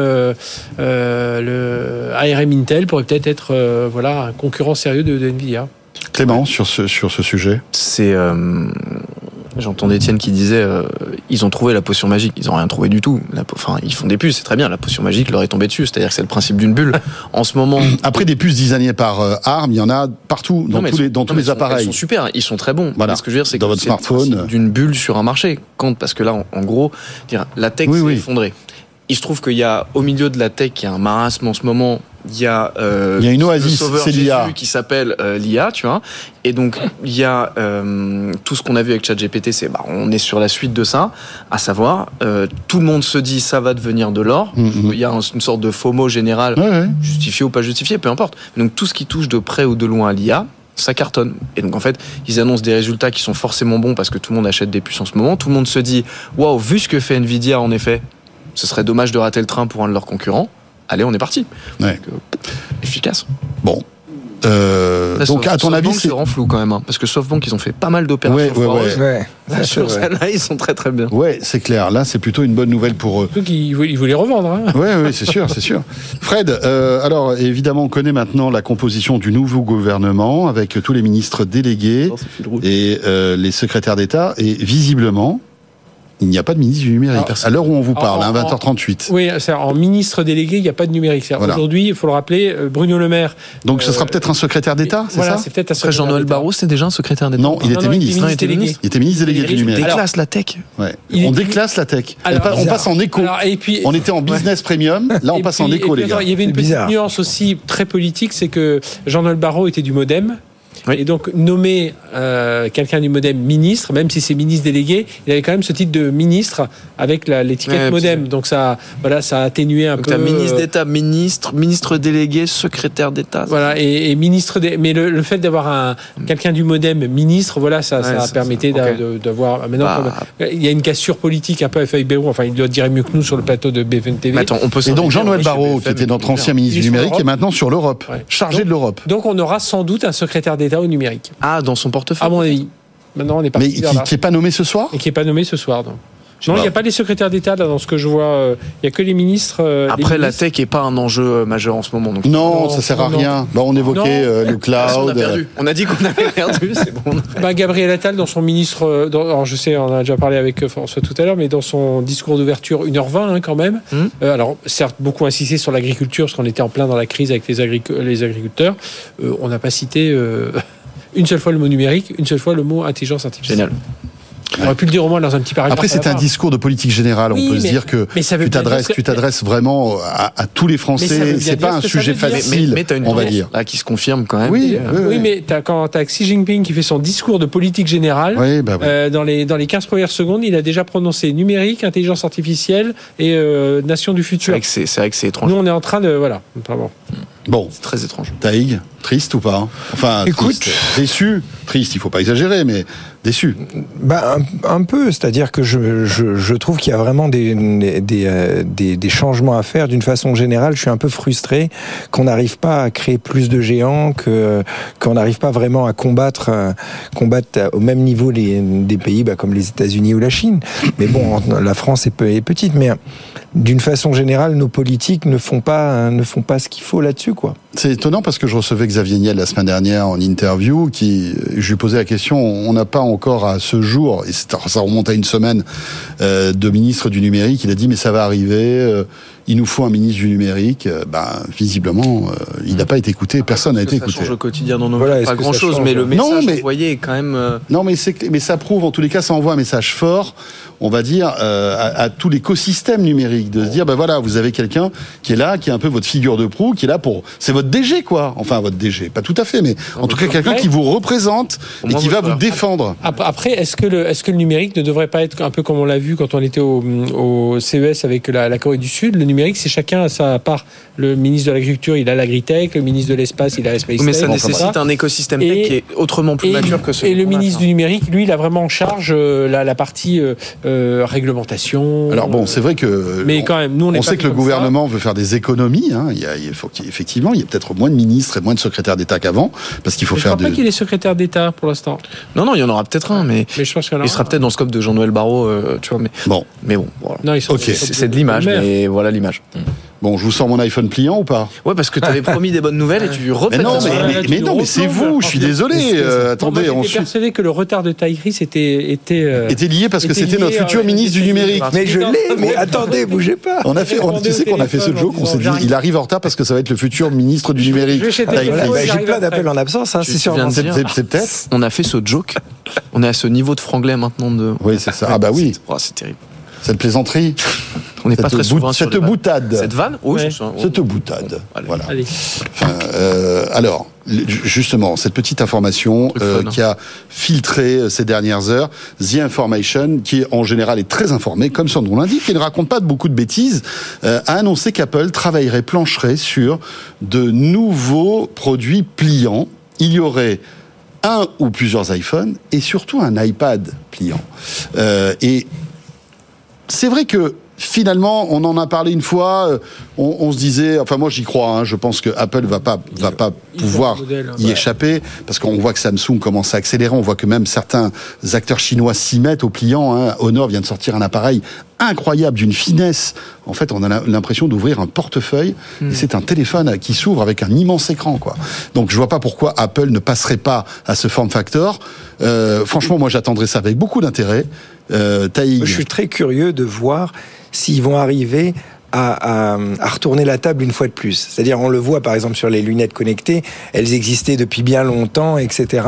le ARM Intel pourrait peut-être être, euh, voilà, un concurrent sérieux de, de Nvidia. Clément, sur ce sur ce sujet. C'est. euh, J'entendais Étienne qui disait euh, ils ont trouvé la potion magique. Ils ont rien trouvé du tout. La Enfin, ils font des puces, c'est très bien. La potion magique leur est tombée dessus. C'est-à-dire que c'est le principe d'une bulle. (laughs) En ce moment. Après des puces designées par euh, ARM, il y en a partout dans Non, tous les dans non, tous les sont- appareils. Ils sont super, ils sont très bons. Voilà. Mais ce que je veux dire, c'est Dans que c'est d'une bulle sur un marché. Quand, parce que là, en, en gros, dire, la tech Oui, s'est oui. effondrée. Il se trouve qu'il y a au milieu de la tech, il y a un marasme en ce moment. Il y a, euh, Il y a une oasis, c'est l'IA. Qui s'appelle euh, l'IA, tu vois. Et donc il y a euh, tout ce qu'on a vu avec ChatGPT, c'est bah, on est sur la suite de ça, à savoir euh, tout le monde se dit ça va devenir de l'or. Mhm. Il y a un- une sorte de FOMO général Ouais, ouais. justifié ou pas justifié, peu importe. Donc tout ce qui touche de près ou de loin à l'IA, ça cartonne. Et donc en fait, ils annoncent des résultats qui sont forcément bons parce que tout le monde achète des puces en ce moment. Tout le monde se dit, waouh, vu ce que fait Nvidia en effet, ce serait dommage de rater le train pour un de leurs concurrents. Allez, on est parti. Ouais. Donc, euh, efficace. Bon. Euh, Là, donc à ton avis, c'est c'est rend flou quand même, hein, parce que SoftBank ils ont fait pas mal d'opérations. Ouais, ouais. Ouais, Là, (laughs) sur celle-là, ils sont très très bien. ouais, c'est clair. Là, c'est plutôt une bonne nouvelle pour eux. Donc ils, vou- ils voulaient revendre. Hein. Oui, oui, c'est sûr, c'est sûr. Fred, euh, alors évidemment, on connaît maintenant la composition du nouveau gouvernement avec tous les ministres délégués Oh, et euh, les secrétaires d'État. Et visiblement, il n'y a pas de ministre du numérique. Alors, à l'heure où on vous parle, en- hein, 20h38. Oui, c'est en ministre délégué, il n'y a pas de numérique. Voilà. Aujourd'hui, il faut le rappeler, euh, Bruno Le Maire. Donc ce sera euh, peut-être un secrétaire d'État, c'est Voilà, ça c'est peut-être un Après, secrétaire Jean-Noël. Barrot, c'était déjà un secrétaire d'État. Non, il était ministre. Il était délégué. ministre. Il était ministre délégué du numérique. Alors- Déclasse la tech. On est- déclasse la tech. Alors, on, on passe en écho. Alors, et puis, on était en business premium, là on passe en écho, les gars. Il y avait une C'est petite nuance aussi très politique, c'est que Jean-Noël Barrot était du MoDem. Oui. Et donc, nommer euh, quelqu'un du MoDem ministre, même si c'est ministre délégué, il avait quand même ce titre de ministre avec l'étiquette Ouais, MoDem. Donc, ça, voilà, ça a atténué un Donc peu. ministre euh, d'État, ministre, ministre délégué, secrétaire d'État. Voilà, et, et ministre. Mais le, le fait d'avoir un quelqu'un du MoDem ministre, voilà, ça, Ouais, ça ça- permettait d'avoir. Maintenant, Bah. comme- il y a une cassure politique un peu à Feuille Bérou. Enfin, il doit dire mieux que nous sur le plateau de BFM TV. Mais attends, on peut Et donc Jean-Noël Barrot, qui était notre ancien ministre du numérique, est maintenant sur l'Europe, Ouais. chargé Donc- de l'Europe. Donc, on aura sans doute un secrétaire d'État au numérique, Ah, dans son portefeuille. à mon avis. Maintenant, on est Mais parti qui vers là. n'est pas nommé ce soir? Et qui n'est pas nommé ce soir. Donc. Non, il n'y a pas les secrétaires d'État là dans ce que je vois. euh, Il n'y a que les ministres. euh, les Après, la tech est pas un enjeu euh, majeur en ce moment. Donc Non, Non, ça sert à rien. Bah, on évoquait euh, le on cloud. a perdu. On a dit qu'on avait perdu, c'est bon. (laughs) Bah, Gabriel Attal, dans son ministre, dans- alors je sais, on a déjà parlé avec François tout à l'heure, mais dans son discours d'ouverture, 1h20 hein, quand même. Euh, alors, certes, beaucoup insisté sur l'agriculture, parce qu'on était en plein dans la crise avec les, agric- les agriculteurs. Euh, on n'a pas cité euh, (laughs) une seule fois le mot numérique, une seule fois le mot intelligence artificielle. Génial. On aurait pu le dire au moins dans un petit paragraphe. Après, c'est un discours de politique générale. Oui, on peut se mais- dire que mais ça veut tu t'adresses, dire que- tu t'adresses vraiment à, à tous les Mais Français. C'est pas un sujet. Mais, facile, mais t'as une on va dire. là qui se confirme quand même. Oui, Et, euh, oui, Oui, mais t'as- quand tu as Xi Jinping qui fait son discours de politique générale, Oui, bah oui. euh, dans, les, dans les 15 premières secondes, il a déjà prononcé numérique, intelligence artificielle et euh, nation du futur. c'est c'est vrai que c'est étrange. Nous, on est en train de. Voilà. Pardon. Bon, C'est très étrange. Taïg, triste ou pas? Enfin, Écoute. triste, déçu, triste, il faut pas exagérer, mais déçu. Bah, un, un peu, c'est-à-dire que je, je, je trouve qu'il y a vraiment des, des, euh, des, des changements à faire. D'une façon générale, je suis un peu frustré qu'on n'arrive pas à créer plus de géants, que qu'on n'arrive pas vraiment à combattre, euh, combattre au même niveau les, des pays bah, comme les États-Unis ou la Chine. Mais bon, la France est, peu- est petite, mais d'une façon générale, nos politiques ne font pas, ne font pas ce qu'il faut là-dessus, quoi. C'est étonnant parce que je recevais Xavier Niel la semaine dernière en interview, qui, je lui posais la question, on n'a pas encore à ce jour, et ça remonte à une semaine, euh, de ministre du numérique, il a dit mais ça va arriver, euh, il nous faut un ministre du numérique. Euh, Ben, visiblement, euh, il n'a pas été écouté, personne n'a été ça écouté. change au quotidien dans nos Voilà, pas ça grand chose, mais le Non, message mais- envoyé est quand même. euh, Non, mais, c'est, mais ça prouve, en tous les cas, ça envoie un message fort, on va dire, euh, à, à tout l'écosystème numérique, de se dire, ben voilà, vous avez quelqu'un qui est là, qui est un peu votre figure de proue, qui est là pour, c'est votre DG, quoi. Enfin, votre DG, pas tout à fait, mais en tout cas, quelqu'un qui vous représente et qui va vous défendre. Ap- Après, est-ce que, le, est-ce que le numérique ne devrait pas être un peu comme on l'a vu quand on était au, au CES avec la, la Corée du Sud Le numérique, c'est chacun à sa part. Le ministre de l'Agriculture, il a l'agritech, le ministre de l'Espace, il a la Space Mais ça Tech, nécessite un écosystème tech Et- qui est autrement plus et, mature que celui et le ministre du numérique, lui, il a vraiment en charge euh, la, la partie euh, euh, réglementation. Alors bon, c'est vrai que. Mais on- quand même, nous, on, est On sait que le ça. gouvernement veut faire des économies. Hein. Il, y a, il faut qu'il- effectivement, il y a peut-être moins de ministres et moins de secrétaires d'État qu'avant, parce qu'il faut Mais Je faire crois pas qu'il est secrétaire d'État pour l'instant. Non, non, il y en aura peut-être un, mais Mais je pense qu'il y en il sera peut-être dans le scope de Jean-Noël Barrot, euh, tu vois. Mais, Bon, mais bon, voilà. Non, ils sont Ok. C'est c'est de l'image, mais voilà l'image. Bon, je vous sors mon iPhone pliant ou pas? Ouais, parce que tu avais (laughs) promis des bonnes nouvelles et tu Mais repètes non, mais, là, mais- mais nous non, mais c'est vous. Je suis désolé. euh, attendez, on persuadé que le retard de Taïris était était euh, était lié parce que était c'était notre futur euh, ministre du numérique. Mais je l'ai, mais attendez, bougez pas. On a fait, on, tu sais qu'on a fait ce joke, on s'est dit, il arrive en retard parce que ça va être le futur ministre du numérique. bah, il j'ai plein d'appels en absence, hein, c'est sûr. C'est peut-être. On a fait ce joke. On est à ce niveau de franglais maintenant de. Oui, c'est ça. Ah bah oui, C'est oh, c'est terrible. cette plaisanterie, On n'est pas cette, très souvent sur cette boutade, Cette vanne Oui, Ouais. je suis- cette boutade. Allez. Voilà. Allez. Enfin, euh, alors, justement, cette petite information euh, fun. qui a filtré euh, ces dernières heures, The Information, qui en général est très informé, comme son nom l'indique, et ne raconte pas de beaucoup de bêtises, euh, a annoncé qu'Apple travaillerait, plancherait sur de nouveaux produits pliants. Il y aurait un ou plusieurs iPhones et surtout un iPad pliant. Euh, et c'est vrai que finalement, on en a parlé une fois. On, on se disait, enfin moi j'y crois. hein, je pense que Apple va pas va pas pouvoir modèle, hein. y Ouais. échapper parce qu'on voit que Samsung commence à accélérer. On voit que même certains acteurs chinois s'y mettent au pliant. Hein. Honor vient de sortir un appareil incroyable d'une finesse. En fait, on a l'impression d'ouvrir un portefeuille Hmm. et c'est un téléphone qui s'ouvre avec un immense écran, quoi. Donc, je vois pas pourquoi Apple ne passerait pas à ce form factor. Euh, franchement, moi, j'attendrai ça avec beaucoup d'intérêt. Euh, Taïg, Je suis très curieux de voir s'ils vont arriver à, à- à retourner la table une fois de plus. C'est-à-dire, on le voit par exemple sur les lunettes connectées, elles existaient depuis bien longtemps, etc.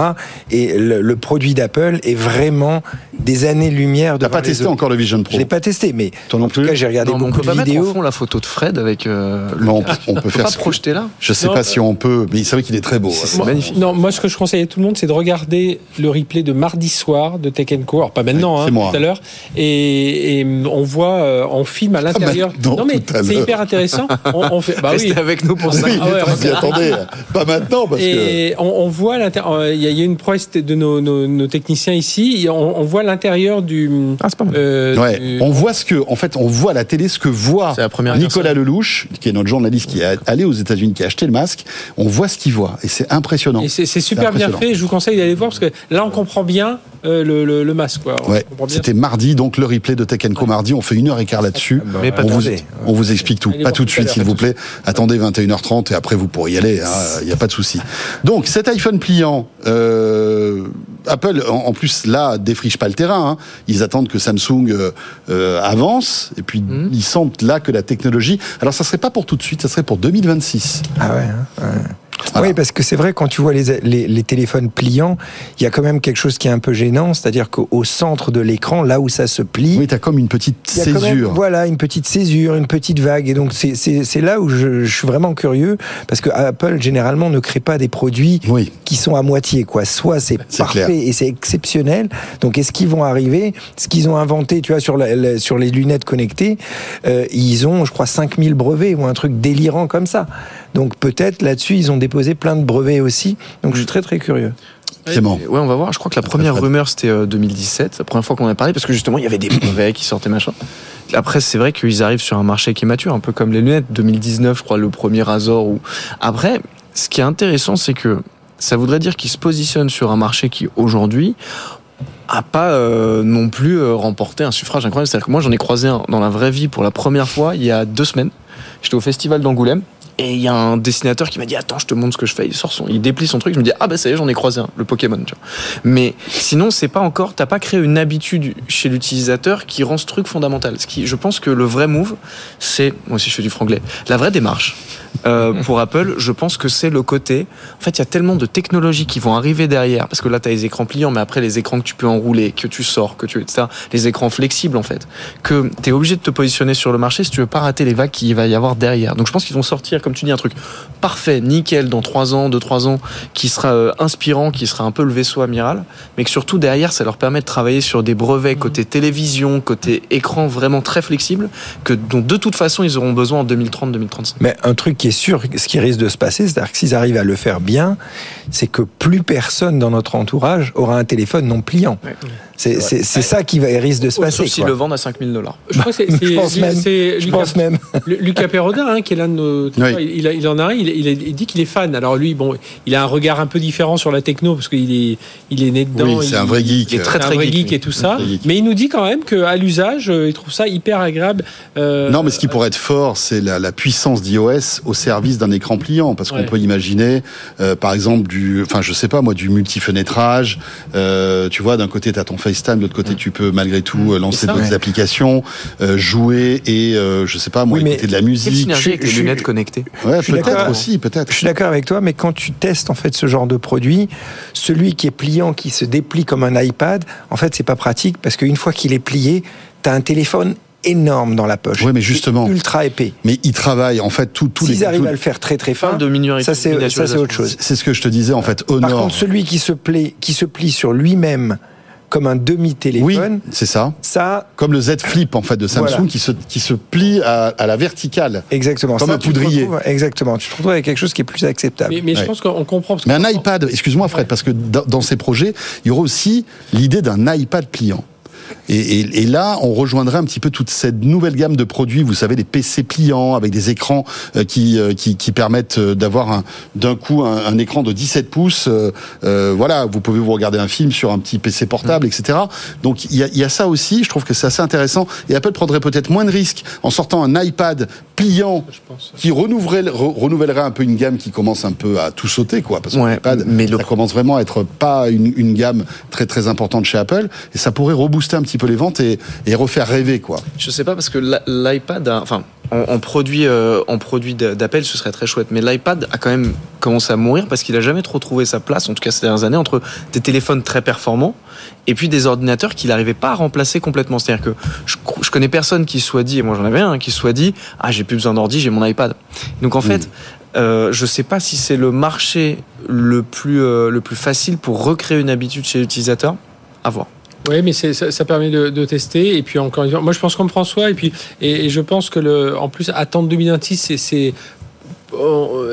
Et le, le produit d'Apple est vraiment des années-lumière de. t'as pas testé encore le Vision Pro Je l'ai pas testé, mais Toi non en tout plus cas, j'ai regardé Non, mais on beaucoup peut pas de mettre en vidéos. fond la photo de Fred avec. euh, le- Mais on, on peut on peut faire pas ce projeter là. Je sais Non, pas si on peut, mais c'est vrai qu'il est très beau. C'est Ouais. magnifique. Non, moi ce que je conseille à tout le monde, c'est de regarder le replay de mardi soir de Tech Co. Alors pas maintenant, Ouais, hein, tout à l'heure. Et, et on voit, euh, on filme à l'intérieur. Non mais tout à c'est hyper intéressant. On, on fait, bah oui. Restez avec nous pour Ah ça. oui, Ah ouais, ouais. attendez, pas maintenant parce que. On, on voit l'intérieur. Il y, a- il y a une prouesse de nos, nos- nos techniciens ici. Et On, on voit l'intérieur du. Ah, c'est pas mal. euh, Ouais, du- on voit ce que, en fait, on voit à la télé ce que voit C'est la première Nicolas Lelouch, qui est notre journaliste qui est allé aux États-Unis, qui a acheté le masque. On voit ce qu'il voit et c'est impressionnant. Et c'est super bien fait. Je vous conseille d'aller voir parce que là, on comprend bien euh, le, le- le masque. Quoi. Ouais, c'était mardi, donc le replay de Tech Co mardi. On fait une heure et quart là-dessus. Mais pas on, vous, attendez. on vous explique tout. Allez Pas tout de suite, s'il vous plaît. Attendez 21h30 et après vous pourrez y aller. Il n'y a pas de souci. Donc cet iPhone pliant, euh, Apple en, en plus là défriche pas le terrain. hein. Ils attendent que Samsung euh, euh, avance et puis Hmm. ils sentent là que la technologie. Alors ça serait pas pour tout de suite, ça serait pour 2026. Ah ouais. hein, ouais. Voilà. Oui, parce que c'est vrai, quand tu vois les, les, les téléphones pliants, il y a quand même quelque chose qui est un peu gênant, c'est-à-dire qu'au centre de l'écran, là où ça se plie, Oui, t'as comme une petite même, césure. voilà, une petite césure, une petite vague. Et donc, c'est- là où je, je suis vraiment curieux, parce que Apple, généralement, ne crée pas des produits Oui. qui sont à moitié, quoi. Soit c'est C'est parfait clair. Et c'est exceptionnel. Donc, est-ce qu'ils vont arriver? Ce qu'ils ont inventé, tu vois, sur, la- la- sur les lunettes connectées, euh, ils ont, je crois, 5000 brevets ou un truc délirant comme ça. Donc peut-être là-dessus, ils ont déposé plein de brevets aussi. Donc je suis très très curieux. Clément. Ouais, on va voir. Je crois que la première rumeur, c'était euh, 2017, la première fois qu'on en a parlé, parce que justement, il y avait des brevets qui sortaient, machin. Après, c'est vrai qu'ils arrivent sur un marché qui est mature, un peu comme les lunettes. 2019, je crois, le premier Razor. Ou... Après, ce qui est intéressant, c'est que ça voudrait dire qu'ils se positionnent sur un marché qui, aujourd'hui, a pas euh, non plus euh, remporté un suffrage incroyable. C'est-à-dire que moi, j'en ai croisé un dans la vraie vie pour la première fois il y a deux semaines. J'étais au festival d'Angoulême. Et il y a un dessinateur qui m'a dit attends je te montre ce que je fais il sort son il déplie son truc je me dis ah bah ça y est j'en ai croisé un le Pokémon tu vois mais sinon c'est pas encore t'as pas créé une habitude chez l'utilisateur qui rend ce truc fondamental ce qui je pense que le vrai move c'est moi aussi je fais du franglais la vraie démarche euh, pour Apple je pense que c'est le côté en fait il y a tellement de technologies qui vont arriver derrière parce que là t'as les écrans pliants mais après les écrans que tu peux enrouler que tu sors que tu etc les écrans flexibles en fait que t'es obligé de te positionner sur le marché si tu veux pas rater les vagues qu'il va y avoir derrière. Donc je pense qu'ils vont sortir comme tu dis un truc parfait nickel dans 3 ans 2-3 ans qui sera euh, inspirant qui sera un peu le vaisseau amiral mais que surtout derrière ça leur permet de travailler sur des brevets côté télévision côté écran vraiment très flexible que dont de toute façon ils auront besoin en 2030-2035 Mais un truc qui est sûr, ce qui risque de se passer, c'est-à-dire que s'ils arrivent à le faire bien, c'est que plus personne dans notre entourage aura un téléphone non pliant. C'est- ça qui va, risque de se passer. sauf s'ils le vendent à 5000 dollars Je crois que c'est (laughs) Je pense même. Je Lucas- pense même. Lu- Lucas Perroda, hein, qui est l'un de nos. Oui. Il, a- il en a un, il, il a- il dit qu'il est fan. Alors lui, bon, il a un regard un peu différent sur la techno parce qu'il est, il est né dedans. Oui, c'est un vrai geek. il est très, un très vrai geek, et tout ça. Mais il nous dit quand même qu'à l'usage, euh, il trouve ça hyper agréable. euh, Non, mais ce qui pourrait être fort, c'est la, la puissance d'iOS au service d'un écran pliant, parce qu'on Ouais. peut imaginer, euh, par exemple, du, enfin, je sais pas moi, du multifenêtrage. Euh, tu vois, d'un côté, tu as ton FaceTime, de l'autre côté, tu peux malgré tout euh, lancer d'autres ouais. applications, euh, jouer et, euh, je sais pas moi, Oui, mais écouter de la Quelle musique. synergie avec les je- lunettes connectées Ouais, suis peut-être d'accord. aussi, peut-être. Je suis d'accord avec toi, mais quand tu testes en fait ce genre de produit, celui qui est pliant, qui se déplie comme un iPad, en fait, c'est pas pratique parce qu'une fois qu'il est plié, tu as un téléphone énorme dans la poche. Ouais, mais justement. Ultra épais. Mais ils travaillent en fait tout- tous les. S'ils arrivent tout- à le faire très très fin, de ça c'est ça c'est autre chose. C'est ce que je te disais en fait. Par Honor. contre, celui qui se plie, qui se plie sur lui-même comme un oui, demi-téléphone, c'est ça. ça Comme le Z Flip en fait de Samsung Voilà. qui se qui se plie à, à la verticale. exactement. Comme ça, un poudrier. retrouves- exactement. Tu te retrouves avec quelque chose qui est plus acceptable. Mais, mais je Ouais. pense qu'on comprend. Parce Mais un iPad, excuse-moi Fred, parce que dans, dans ces projets, il y aura aussi l'idée d'un iPad pliant. Et, et- et là, on rejoindrait un petit peu toute cette nouvelle gamme de produits, vous savez, des PC pliants avec des écrans euh, qui, euh, qui, qui permettent euh, d'avoir un- d'un coup un, un écran de 17 pouces. euh, voilà, vous pouvez vous regarder un film sur un petit PC portable, etc. Donc il y a, il y a ça aussi. Je trouve que c'est assez intéressant. Et Apple prendrait peut-être moins de risques en sortant un iPad pliant qui renouvellerait, re- renouvellerait un peu une gamme qui commence un peu à tout sauter, quoi. Parce que Ouais, l'iPad, le- ça commence vraiment à être pas une, une gamme très très importante chez Apple, et ça pourrait rebooster un petit peu les ventes et, et refaire rêver, quoi. Je sais pas parce que l'i- l'iPad, enfin, en, en produit, euh, en produit d'a- d'Apple, ce serait très chouette. Mais l'iPad a quand même commencé à mourir parce qu'il a jamais trop trouvé sa place, en tout cas ces dernières années, entre des téléphones très performants et puis des ordinateurs qu'il n'arrivait pas à remplacer complètement. C'est-à-dire que je, je connais personne qui soit dit, et moi j'en avais un, qui se soit dit, ah j'ai plus besoin d'ordi, j'ai mon iPad. Donc en fait, euh, je sais pas si c'est le marché le plus, euh, le plus facile pour recréer une habitude chez l'utilisateur. À voir. Oui, mais ça, ça permet de, de tester. Et puis encore une fois, moi je pense comme François. Et puis et, et je pense que le, en plus attendre 2026, c'est-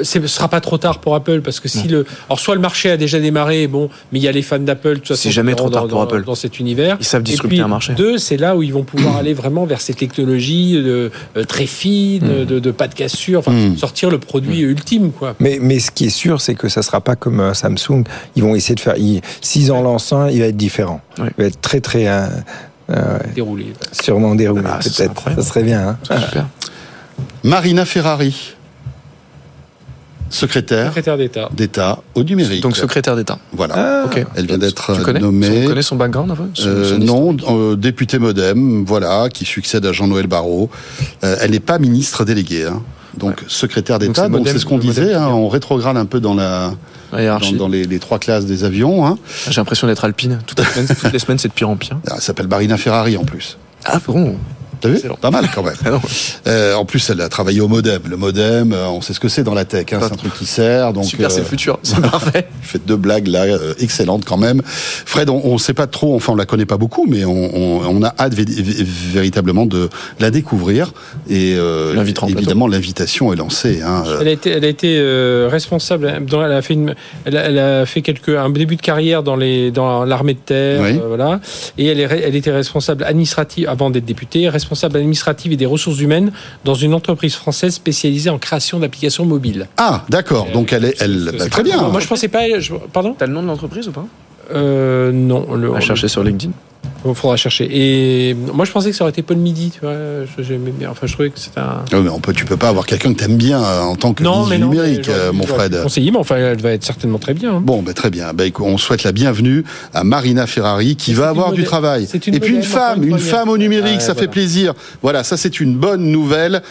c'est- ce sera pas trop tard pour Apple parce que si le alors soit le marché a déjà démarré bon mais il y a les fans d'Apple de toute façon C'est jamais trop tard dans, pour dans- Apple. dans cet univers Ils savent disrupter un marché. deux c'est là où ils vont pouvoir aller vraiment vers ces technologies de, euh, très fines de, de pas de cassure enfin Mm. sortir le produit ultime quoi Mais, mais ce qui est sûr, c'est que ça sera pas comme euh, Samsung. Ils vont essayer de faire. ils- S'ils en lancent un, il va être différent. Il va être très très euh, euh, déroulé sûrement déroulé. Ah, Peut-être. Ça serait bien. hein. Super. Marina Ferrari, secrétaire secrétaire d'État d'État au numérique. Donc secrétaire d'État. voilà. Ah. Elle vient d'être Tu connais nommée. Tu connais son background un peu Son- Euh, son non, euh, député modem, voilà, qui succède à Jean-Noël Barrot. Euh, elle n'est pas ministre déléguée, hein. donc secrétaire Donc, d'État. c'est Donc Modem- c'est ce qu'on disait, hein, on rétrograde un peu dans la dans, hiérarchie. dans les, les trois classes des avions. Hein. J'ai l'impression d'être alpine. Toutes les semaines, (laughs) toutes les semaines c'est de pire en pire. Ah, Elle s'appelle Marina Ferrari en plus. Ah bon? T'as vu Excellent. Pas mal quand même. (laughs) Ah. Euh, en plus, elle a travaillé au modem. Le modem, euh, on sait ce que c'est dans la tech. Hein, c'est un truc qui sert. Donc, Super, c'est euh, le futur. (laughs) C'est parfait. Faites deux blagues là, euh, excellentes quand même. Fred, on ne sait pas trop, enfin on la connaît pas beaucoup, mais on, on- on a hâte vé- vé- véritablement de la découvrir. Et euh, évidemment, l'invitation est lancée. Hein. Euh, Elle a été, elle a été euh, responsable. Dans, elle a fait, une, elle, a, elle a fait quelques, un début de carrière dans les, dans l'armée de terre, Oui. euh, voilà. Et elle, est, elle était responsable administrative avant d'être députée, responsable administrative et des ressources humaines dans une entreprise française spécialisée en création d'applications mobiles. Ah, d'accord. Donc elle est, elle, bah, très bien. Moi, je pensais pas. je- pardon? T'as le nom de l'entreprise ou pas? Euh, non. Le, À chercher sur LinkedIn? Il faudra chercher. Et moi, je pensais que ça aurait été Paul Midi. Tu vois. Je, j'aimais bien. Enfin, je trouvais que c'était un. Ouais, mais on peut, tu peux pas avoir quelqu'un que t'aimes bien euh, en tant que ministre du numérique, mais euh, mon Fred. conseiller, mais enfin, elle va être certainement très bien. hein. Bon, ben très bien. Ben, on souhaite la bienvenue à Marina Ferrari qui va avoir une du modèle- travail. Et puis une modèle, femme, une une femme au numérique, Ouais, ça fait voilà. plaisir. Voilà, ça c'est une bonne nouvelle.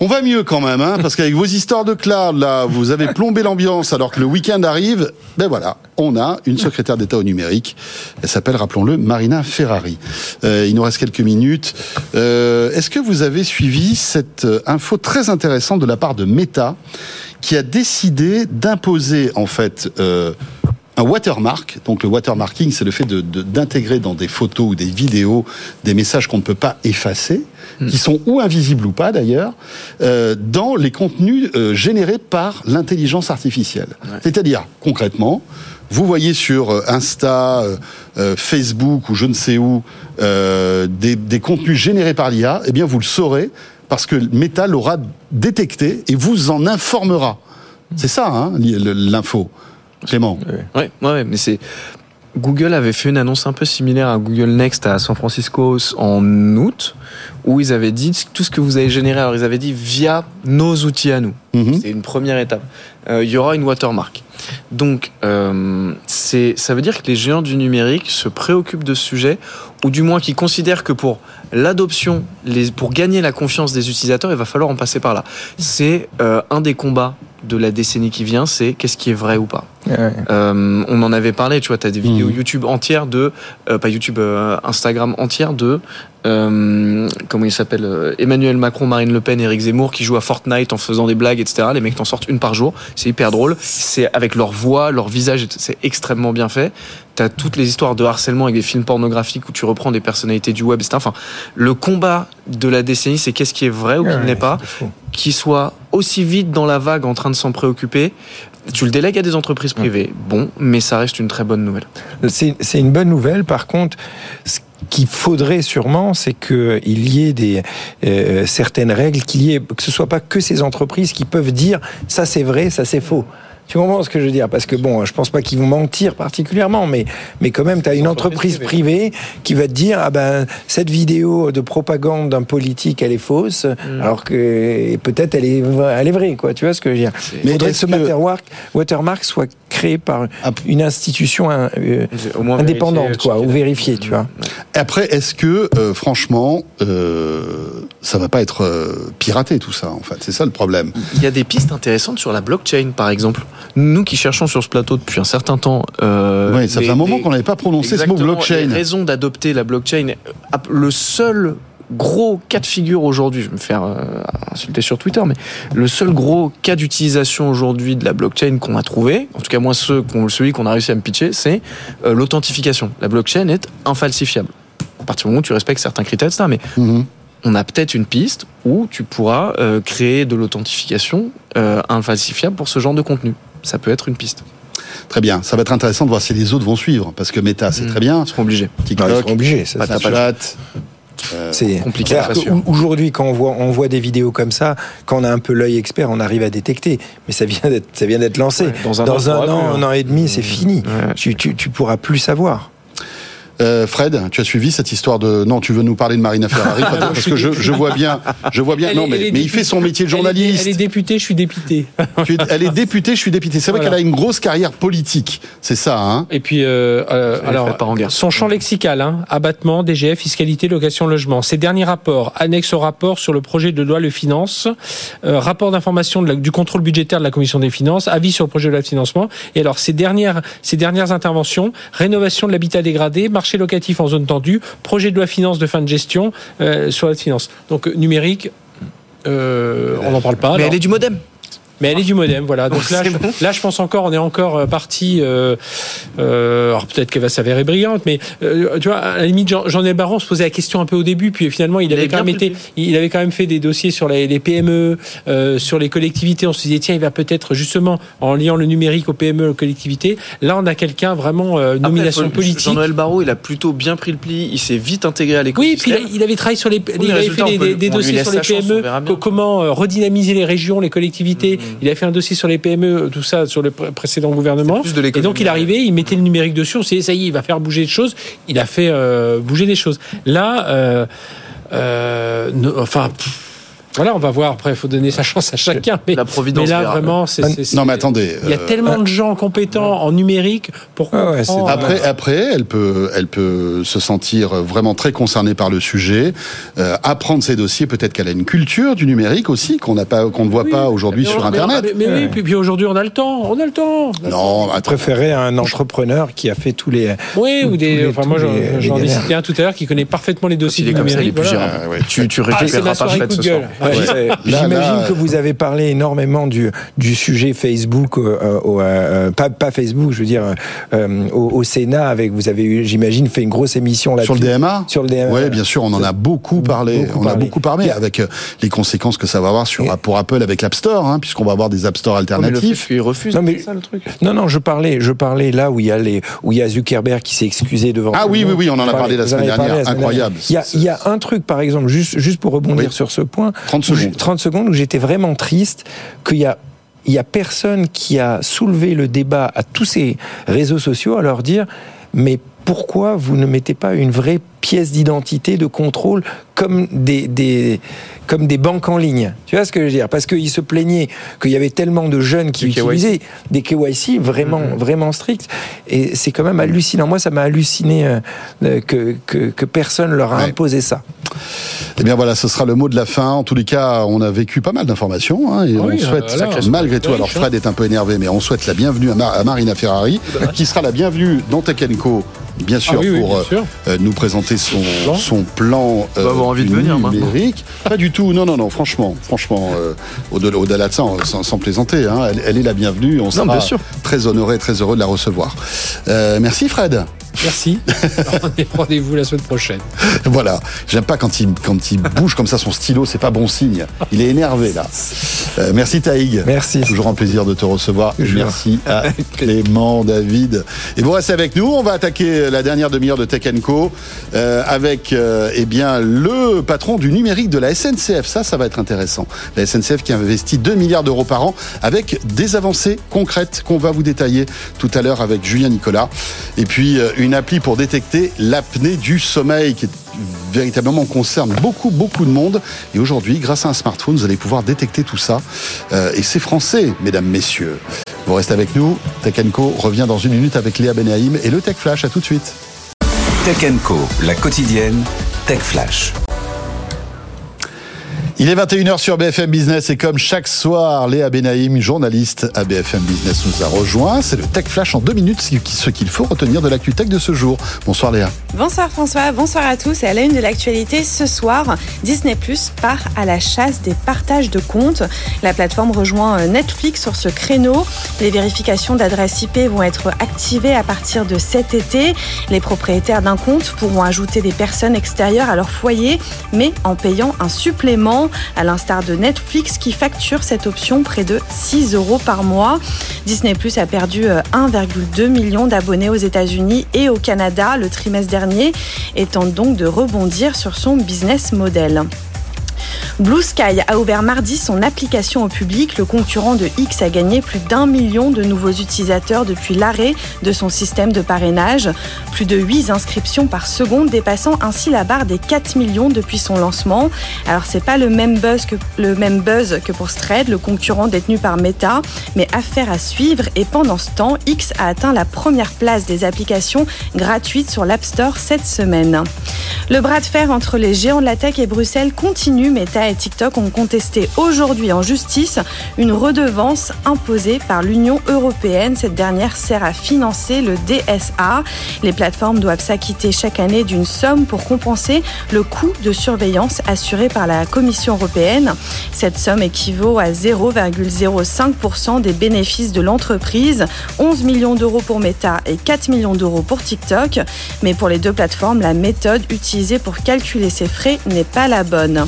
On va mieux quand même, hein, parce qu'avec vos histoires de cloud, là, vous avez plombé l'ambiance alors que le week-end arrive. Ben voilà, on a une secrétaire d'État au numérique. Elle s'appelle, rappelons-le, Marina Ferrari. Euh, il nous reste quelques minutes. Euh, Est-ce que vous avez suivi cette euh, info très intéressante de la part de Meta, qui a décidé d'imposer en fait euh, un watermark? Donc le watermarking, c'est le fait de- de- d'intégrer dans des photos ou des vidéos des messages qu'on ne peut pas effacer, qui sont ou invisibles ou pas d'ailleurs, euh, dans les contenus euh, générés par l'intelligence artificielle. C'est-à-dire, concrètement, vous voyez sur euh, Insta, euh, euh, Facebook ou je ne sais où euh, des, des contenus générés par l'IA, eh bien vous le saurez parce que Meta l'aura détecté et vous en informera. C'est ça, hein, l'info. Clément. Ouais, ouais, ouais, mais c'est. Google avait fait une annonce un peu similaire à Google Next à San Francisco en août, où ils avaient dit tout ce que vous avez généré. Alors, ils avaient dit via nos outils à nous. Mhm. C'est une première étape. Euh, il y aura une watermark. Donc, euh, c'est, ça veut dire que les géants du numérique se préoccupent de ce sujet, ou du moins qu'ils considèrent que pour l'adoption, pour gagner la confiance des utilisateurs, il va falloir en passer par là. C'est euh, un des combats de la décennie qui vient, c'est qu'est-ce qui est vrai ou pas. Ouais. Euh, on en avait parlé, tu vois, tu as des vidéos Mhm. YouTube entières de, euh, pas YouTube, euh, Instagram entières de, euh, comment il s'appelle, euh, Emmanuel Macron, Marine Le Pen, Éric Zemmour qui jouent à Fortnite en faisant des blagues, etc. Les mecs t'en sortent une par jour, c'est hyper drôle. C'est avec leur voix, leur visage, c'est extrêmement bien fait. T'as toutes les histoires de harcèlement avec des films pornographiques où tu reprends des personnalités du web, etc. Enfin, le combat de la décennie, c'est qu'est-ce qui est vrai ou qui Ouais, ne l'est pas qui soit aussi vite dans la vague en train de s'en préoccuper. Tu le délègues à des entreprises privées, bon, mais ça reste une très bonne nouvelle. C'est c'est une bonne nouvelle. Par contre, ce qu'il faudrait sûrement, c'est qu'il y ait des euh, certaines règles, qu'il y ait que ce soit pas que ces entreprises qui peuvent dire ça c'est vrai, ça c'est faux. Tu comprends ce que je veux dire? Parce que bon, je pense pas qu'ils vont mentir particulièrement, mais mais quand même, tu as une entreprise privée qui va te dire ah ben cette vidéo de propagande d'un politique elle est fausse, alors que peut-être elle est elle est vraie quoi. Tu vois ce que je veux dire? Il Mais faudrait que ce que- watermark, watermark soit créé par Ah, une institution euh, Au moins indépendante quoi, ou vérifiée, tu vois. Après, est-ce que, euh, franchement, euh, ça va pas être euh, piraté tout ça, en fait? C'est ça le problème. Il y a des pistes intéressantes sur la blockchain, par exemple. Nous qui cherchons sur ce plateau depuis un certain temps. euh, oui, ça fait un moment qu'on n'avait pas prononcé ce mot blockchain. Les raisons d'adopter la blockchain. Le seul gros cas de figure aujourd'hui, je vais me faire euh, insulter sur Twitter, mais le seul gros cas d'utilisation aujourd'hui de la blockchain qu'on a trouvé, en tout cas moi ceux celui qu'on a réussi à me pitcher, c'est euh, l'authentification. La blockchain est infalsifiable. À partir du moment où tu respectes certains critères, etc. Mais Mhm. on a peut-être une piste où tu pourras euh, créer de l'authentification infalsifiable pour ce genre de contenu. Ça peut être une piste. Très bien. Ça va être intéressant de voir si les autres vont suivre, parce que Meta, c'est Mhm. très bien. Ils seront obligés. Non, ils TikTok, seront obligés. ça. Snapchat. C'est compliqué, Aujourd'hui, quand on voit, on voit des vidéos comme ça, quand on a un peu l'œil expert, on arrive à détecter. Mais ça vient d'être, ça vient d'être lancé. Ouais, dans un an, Dans un saura an, plus, hein. un an et demi, c'est fini. Ouais. Tu, tu, tu pourras plus savoir. Euh, Fred, tu as suivi cette histoire de non, tu veux nous parler de Marina Ferrari (laughs) parce que je, je vois bien, je vois bien. Elle non, est- mais, mais il fait son métier de Elle est- journaliste. Elle est, députée, je suis dépité. (laughs) Tu es- elle est députée, je suis députée. C'est vrai Voilà. qu'elle a une grosse carrière politique. C'est ça, hein Et puis, euh, euh, alors, en guerre. son champ lexical, hein, abattement, DGF, fiscalité, location, logement. Ses derniers rapports, annexes au rapport sur le projet de loi Le Finance, euh, rapport d'information du contrôle budgétaire de la Commission des Finances, avis sur le projet de loi de financement. Et alors, ces dernières, ces dernières interventions, rénovation de l'habitat dégradé, marché marché locatif en zone tendue, projet de loi finance de fin de gestion euh, sur la finance. Donc numérique, euh, on n'en parle pas. Mais Alors- elle est du modem. Mais elle est du modem, voilà. Donc (laughs) là, je, là, je pense encore, on est encore euh, parti. Euh, euh, alors peut-être qu'elle va s'avérer brillante, mais euh, tu vois, à la limite, Jean, Jean se posait la question un peu au début, puis finalement, il, Il avait quand même été, il avait quand même fait des dossiers sur les, les PME, euh, sur les collectivités. On se disait tiens, il va peut-être justement en liant le numérique aux PME, aux collectivités. Là, on a quelqu'un vraiment euh, Après, nomination politique. Jean-Noël Barrot, il a plutôt bien pris le pli. Il s'est vite intégré à Oui, l'écosystème. puis il, il avait travaillé sur les, il les avait fait des, peut- dossiers sur les chance, PME, bien. co- comment redynamiser les régions, les collectivités. Il a fait un dossier sur les PME, tout ça sur le pré- précédent gouvernement. C'est plus de Et donc il arrivait, il mettait le numérique dessus, on s'est dit ça y est, il va faire bouger les choses. Il a fait euh, bouger les choses. Là, euh, euh, enfin. pff, voilà, on va voir. Après, il faut donner sa chance à chacun. Mais, La providence mais là, vraiment, c'est. c'est- Non, mais attendez. Il y a euh, tellement de gens compétents en numérique pour Ah ouais, comprendre. c'est- Après, après, elle peut, elle peut se sentir vraiment très concernée par le sujet, euh, apprendre ses dossiers. Peut-être qu'elle a une culture du numérique aussi qu'on n'a pas, qu'on ne voit Oui, pas aujourd'hui sur mais- Internet. Mais, mais oui, puis, puis aujourd'hui, on a le temps. On a le temps. Non, attends. préférais un entrepreneur qui a fait tous les. Oui, tous- ou des. les- enfin, moi, j'en ai cité un tout à l'heure qui connaît parfaitement les dossiers Il est du numérique. voilà. Euh, ouais. Tu, tu Ah, récupéreras ma pas ce de soir. Ouais, Là, J'imagine là, que vous avez parlé énormément du, du sujet Facebook, euh, euh, au, euh, pas, pas Facebook, je veux dire, euh, au, au Sénat, avec, vous avez, eu, j'imagine, fait une grosse émission là-dessus. Sur le DMA Sur le DMA. Oui, bien sûr, on en a beaucoup parlé. Beaucoup on a parlé. beaucoup parlé a- avec euh, les conséquences que ça va avoir sur, pour Apple avec l'App Store, hein, puisqu'on va avoir des App Store alternatifs. qu'il refuse, Non, mais- ça le truc. Non, non, je parlais, je parlais là où il y a les, où il y a Zuckerberg qui s'est excusé devant. Ah oui, oui, oui, on en a parlé la semaine dernière. Incroyable. Il y a, il y a un truc, par exemple, juste, juste pour rebondir Oui. sur ce point. 30 où j'ai- secondes. 30 secondes où j'étais vraiment triste qu'il y a il y a personne qui a soulevé le débat à tous ces réseaux sociaux à leur dire mais pourquoi vous ne mettez pas une vraie pièce d'identité de contrôle comme des, des comme des banques en ligne tu vois ce que je veux dire? Parce qu'ils se plaignaient qu'il y avait tellement de jeunes qui Du KYC. utilisaient des KYC vraiment vraiment stricts et c'est quand même hallucinant moi ça m'a halluciné euh, euh, que, que que personne leur a Ouais. imposé ça Eh bien voilà, ce sera le mot de la fin. En tous les cas, on a vécu pas mal d'informations hein, et Ah on oui, souhaite, euh, là, malgré tout, oui, alors je- Fred est un peu énervé, mais on souhaite la bienvenue à, Mar- à Marina Ferrari, qui sera la bienvenue dans Tech Co, bien sûr, Ah oui, oui, pour bien sûr. euh, nous présenter son Plan. son plan va avoir envie de venir, maintenant. numérique. Pas du tout, non, non, non, franchement, franchement, euh, au-delà de ça, sans, sans plaisanter, hein, elle, elle est la bienvenue, on sera bien sûr. très honoré, très heureux de la recevoir. Euh, merci Fred. Merci. (laughs) Rendez-vous la semaine prochaine. Voilà, j'aime pas quand il, quand il bouge comme ça son stylo, c'est pas bon signe. Il est énervé là. Euh, merci Taïg. Merci. Toujours un plaisir de te recevoir. Toujours. Merci à Clément, David. Et vous restez avec nous. On va attaquer la dernière demi-heure de Tech Co euh, avec euh, eh bien le patron du numérique de la SNCF. Ça, ça va être intéressant. La SNCF qui investit 2 milliards d'euros par an avec des avancées concrètes qu'on va vous détailler tout à l'heure avec Julien Nicolas. Et puis euh, une appli pour détecter l'apnée du sommeil qui véritablement concerne beaucoup beaucoup de monde. Et aujourd'hui grâce à un smartphone vous allez pouvoir détecter tout ça. Euh, et c'est français mesdames messieurs. Vous restez avec nous. Tech Co revient dans une minute avec Léa Benaïm et le Tech Flash. À tout de suite. Tech Co, la quotidienne, Tech Flash. Il est 21h sur BFM Business et comme chaque soir, Léa Benaïm, journaliste à BFM Business, nous a rejoint. C'est le Tech Flash en deux minutes, ce qui- ce qu'il faut retenir de l'actu tech de ce jour. Bonsoir Léa. Bonsoir François, bonsoir à tous. Et à la une de l'actualité ce soir, Disney Plus part à la chasse des partages de comptes. La plateforme rejoint euh, Netflix sur ce créneau. Les vérifications d'adresse IP vont être activées à partir de cet été. Les propriétaires d'un compte pourront ajouter des personnes extérieures à leur foyer, mais en payant un supplément, à l'instar de Netflix qui facture cette option près de 6 euros par mois. Disney Plus a perdu euh, 1,2 million d'abonnés aux États-Unis et au Canada le trimestre dernier et tente donc de rebondir sur son business model. Blue Sky a ouvert mardi son application au public. Le concurrent de X a gagné plus d'un million de nouveaux utilisateurs depuis l'arrêt de son système de parrainage. Plus de 8 inscriptions par seconde, dépassant ainsi la barre des 4 millions depuis son lancement. Alors c'est pas le même buzz que le même buzz pour Thread, le concurrent détenu par Meta, mais affaire à suivre. Et pendant ce temps, X a atteint la première place des applications gratuites sur l'App Store cette semaine. Le bras de fer entre les géants de la tech et Bruxelles continue. Meta et TikTok ont contesté aujourd'hui en justice une redevance imposée par l'Union européenne. Cette dernière sert à financer le DSA. Les plateformes doivent s'acquitter chaque année d'une somme pour compenser le coût de surveillance assuré par la Commission européenne. Cette somme équivaut à 0,05% des bénéfices de l'entreprise, 11 millions d'euros pour Meta et 4 millions d'euros pour TikTok. Mais pour les deux plateformes, la méthode utilisée pour calculer ces frais n'est pas la bonne.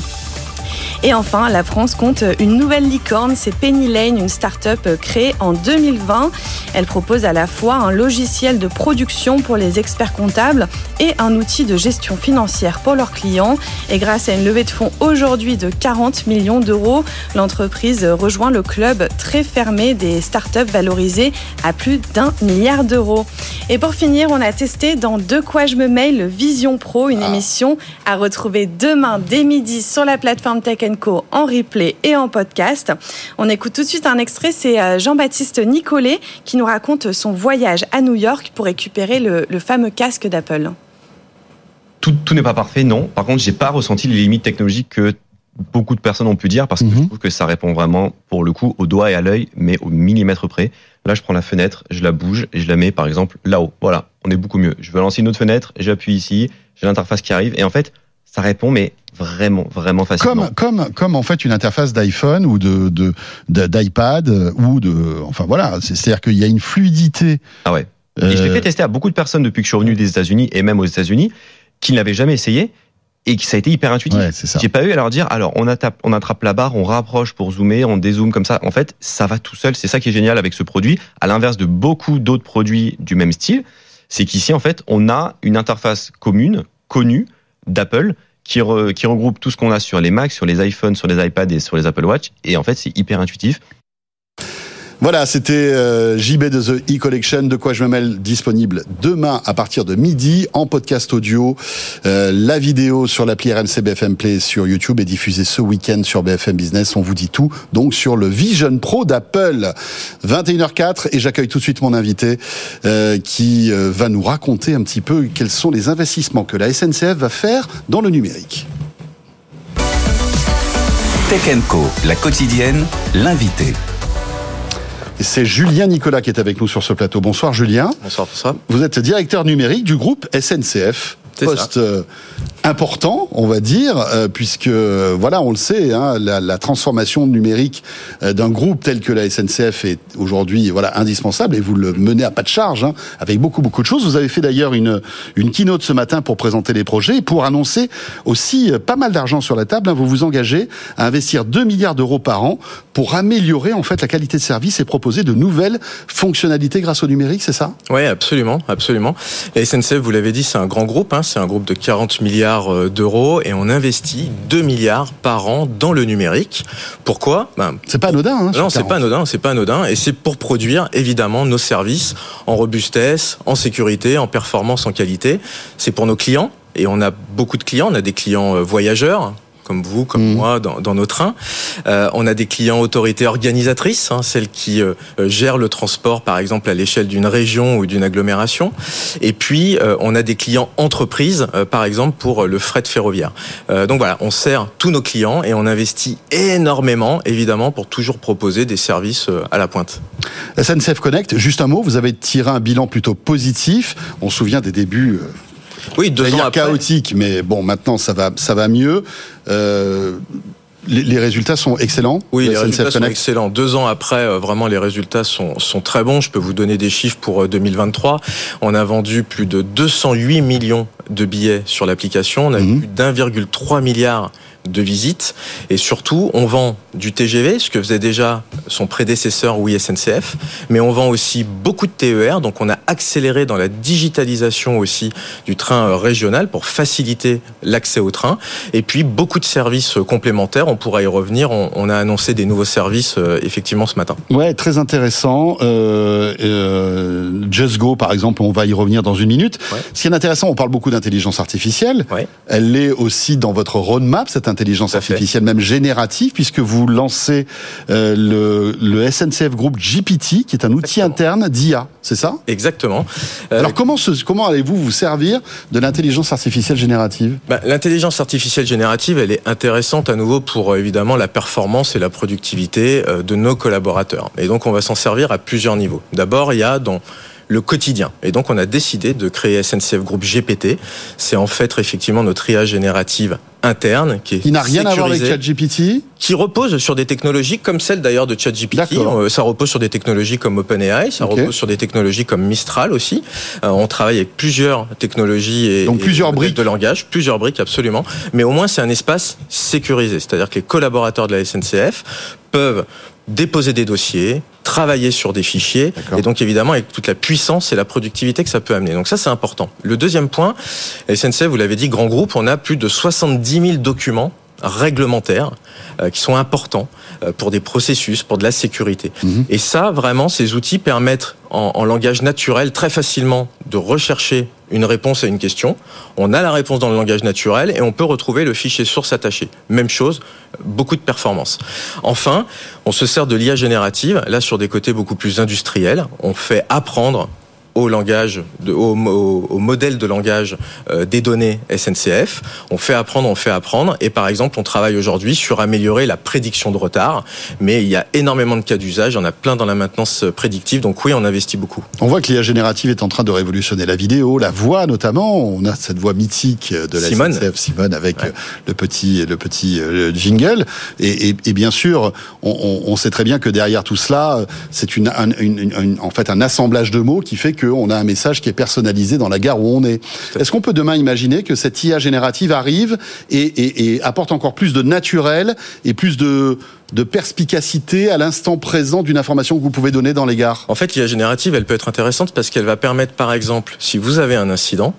Et enfin, la France compte une nouvelle licorne, c'est Penny Lane, une start-up créée en 2020. Elle propose à la fois un logiciel de production pour les experts comptables et un outil de gestion financière pour leurs clients. Et grâce à une levée de fonds aujourd'hui de 40 millions d'euros, l'entreprise rejoint le club très fermé des start-up valorisées à plus d'un milliard d'euros. Et pour finir, on a testé dans De quoi je me mail Vision Pro, une émission à retrouver demain dès midi sur la plateforme Tech en replay et en podcast. On écoute tout de suite un extrait, c'est euh, Jean-Baptiste Nicolet qui nous raconte son voyage à New York pour récupérer le, fameux casque d'Apple. Tout, n'est pas parfait, non. Par contre, j'ai pas ressenti les limites technologiques que beaucoup de personnes ont pu dire parce que je mhm. trouve que ça répond vraiment, pour le coup, au doigt et à l'œil, mais au millimètre près. Là, je prends la fenêtre, je la bouge et je la mets, par exemple, là-haut. Voilà, on est beaucoup mieux. Je veux lancer une autre fenêtre, j'appuie ici, j'ai l'interface qui arrive et en fait, ça répond, mais vraiment, vraiment facilement. Comme, comme, comme en fait une interface d'iPhone ou de, d'iPad ou de, enfin voilà, c'est-à-dire qu'il y a une fluidité. Ah ouais. Et je l'ai fait euh, tester à beaucoup de personnes depuis que je suis revenu des États-Unis et même aux États-Unis qui ne l'avaient jamais essayé et qui ça a été hyper intuitif. Ouais, J'ai pas eu à leur dire alors on attrape, on attrape la barre, on rapproche pour zoomer, on dézoome comme ça. En fait, ça va tout seul. C'est ça qui est génial avec ce produit. À l'inverse de beaucoup d'autres produits du même style, c'est qu'ici en fait on a une interface commune, connue d'Apple qui, qui regroupe tout ce qu'on a sur les Macs, sur les iPhones, sur les iPads et sur les Apple Watch. Et en fait, c'est hyper intuitif. Voilà, c'était euh, JB de The E-Collection, de quoi je me mêle, disponible demain à partir de midi en podcast audio. Euh, la vidéo sur l'appli RMC BFM Play sur YouTube est diffusée ce week-end sur BFM Business. On vous dit tout, donc sur le Vision Pro d'Apple. 21h04 et j'accueille tout de suite mon invité euh, qui va nous raconter un petit peu quels sont les investissements que la SNCF va faire dans le numérique. Tech la quotidienne, l'invité. C'est Julien Nicolas qui est avec nous sur ce plateau. Bonsoir Julien. Bonsoir François. Vous êtes directeur numérique du groupe SNCF. Poste euh, important, on va dire, euh, puisque voilà, on le sait, hein, la, transformation numérique euh, d'un groupe tel que la SNCF est aujourd'hui voilà indispensable et vous le menez à pas de charge, hein, avec beaucoup beaucoup de choses. Vous avez fait d'ailleurs une une keynote ce matin pour présenter les projets et pour annoncer aussi euh, pas mal d'argent sur la table. Hein. vous vous engagez à investir 2 milliards d'euros par an pour améliorer en fait la qualité de service et proposer de nouvelles fonctionnalités grâce au numérique, c'est ça? Oui, absolument, absolument. La SNCF, vous l'avez dit, c'est un grand groupe, c'est un groupe de 40 milliards euh, d'euros et on investit 2 milliards par an dans le numérique. Pourquoi? Ben, C'est pas anodin. Hein, non, c'est pas anodin, c'est pas anodin, et c'est pour produire évidemment nos services en robustesse, en sécurité, en performance, en qualité. C'est pour nos clients. Et on a beaucoup de clients, on a des clients euh, voyageurs, comme vous, comme mm. moi, dans, nos trains. Euh, on a des clients autorités organisatrices, hein, celles qui euh, euh, gèrent le transport, par exemple, à l'échelle d'une région ou d'une agglomération. Et puis, on a des clients entreprises, par exemple, pour le fret ferroviaire. donc voilà, on sert tous nos clients et on investit énormément, évidemment, pour toujours proposer des services à la pointe. SNCF Connect, juste un mot, vous avez tiré un bilan plutôt positif. On se souvient des débuts oui, deux ans après. chaotique, mais bon, maintenant ça va, ça va mieux. Euh, les, résultats sont excellents. Oui, les résultats sont excellents. Deux ans après, euh, vraiment, les résultats sont, sont très bons. Je peux vous donner des chiffres pour 2023. Euh, on a vendu plus de 208 millions de billets sur l'application. On a eu mhm. plus d'1,3 milliard de visite. Et surtout, on vend du TGV, ce que faisait déjà son prédécesseur, oui, SNCF, mais on vend aussi beaucoup de TER. Donc, on a accéléré dans la digitalisation aussi du train euh, régional pour faciliter l'accès au train. Et puis, beaucoup de services complémentaires. On pourra y revenir. On, a annoncé des nouveaux services, euh, effectivement, ce matin. Ouais, très intéressant. Euh, euh, Just Go, par exemple, on va y revenir dans une minute. Ce qui est intéressant, on parle beaucoup d'intelligence artificielle. Elle l'est aussi dans votre roadmap, cette intelligence artificielle, même générative, puisque vous lancez euh, le, le, SNCF Group GPT, qui est un outil interne d'IA, c'est ça? Exactement. Euh, Alors comment, comment allez-vous vous servir de l'intelligence artificielle générative? Bah, L'intelligence artificielle générative, elle est intéressante à nouveau pour euh, évidemment la performance et la productivité de nos collaborateurs. Et donc on va s'en servir à plusieurs niveaux. D'abord, il y a dans le quotidien. Et donc, on a décidé de créer SNCF Group GPT. C'est en fait effectivement notre IA générative interne qui est n'a rien à voir avec ChatGPT qui repose sur des technologies comme celle d'ailleurs de ChatGPT. Euh, ça repose sur des technologies comme OpenAI ça repose sur des technologies comme Mistral aussi. Euh, on travaille avec plusieurs technologies et donc plusieurs briques. de langage. Plusieurs briques absolument. Mais au moins c'est un espace sécurisé. C'est-à-dire que les collaborateurs de la SNCF peuvent déposer des dossiers, travailler sur des fichiers, et donc évidemment avec toute la puissance et la productivité que ça peut amener. Donc ça c'est important. Le deuxième point, SNCF, vous l'avez dit, grand groupe, on a plus de 70 000 documents réglementaires euh, qui sont importants pour des processus, pour de la sécurité. Mhm. Et ça, vraiment, ces outils permettent en, en, langage naturel très facilement de rechercher une réponse à une question. On a la réponse dans le langage naturel et on peut retrouver le fichier source attaché. Même chose, beaucoup de performance. Enfin, on se sert de l'IA générative, là sur des côtés beaucoup plus industriels. On fait apprendre au langage, de, au, au, modèle de langage euh, des données SNCF. On fait apprendre, on fait apprendre. Et par exemple, on travaille aujourd'hui sur améliorer la prédiction de retard. Mais il y a énormément de cas d'usage. Il y en a plein dans la maintenance prédictive. Donc oui, on investit beaucoup. On voit que l'IA générative est en train de révolutionner la vidéo, la voix notamment. On a cette voix mythique de la SNCF, Simone, avec le petit, le petit euh, jingle. Et, et, et bien sûr, on, on, sait très bien que derrière tout cela, c'est une, une, une, en fait un assemblage de mots qui fait que on a un message qui est personnalisé dans la gare où on est. Est-ce qu'on peut demain imaginer que cette IA générative arrive et, apporte encore plus de naturel et plus de, de perspicacité à l'instant présent d'une information que vous pouvez donner dans les gares? En fait, l'IA générative, elle peut être intéressante parce qu'elle va permettre, par exemple, si vous avez un incident,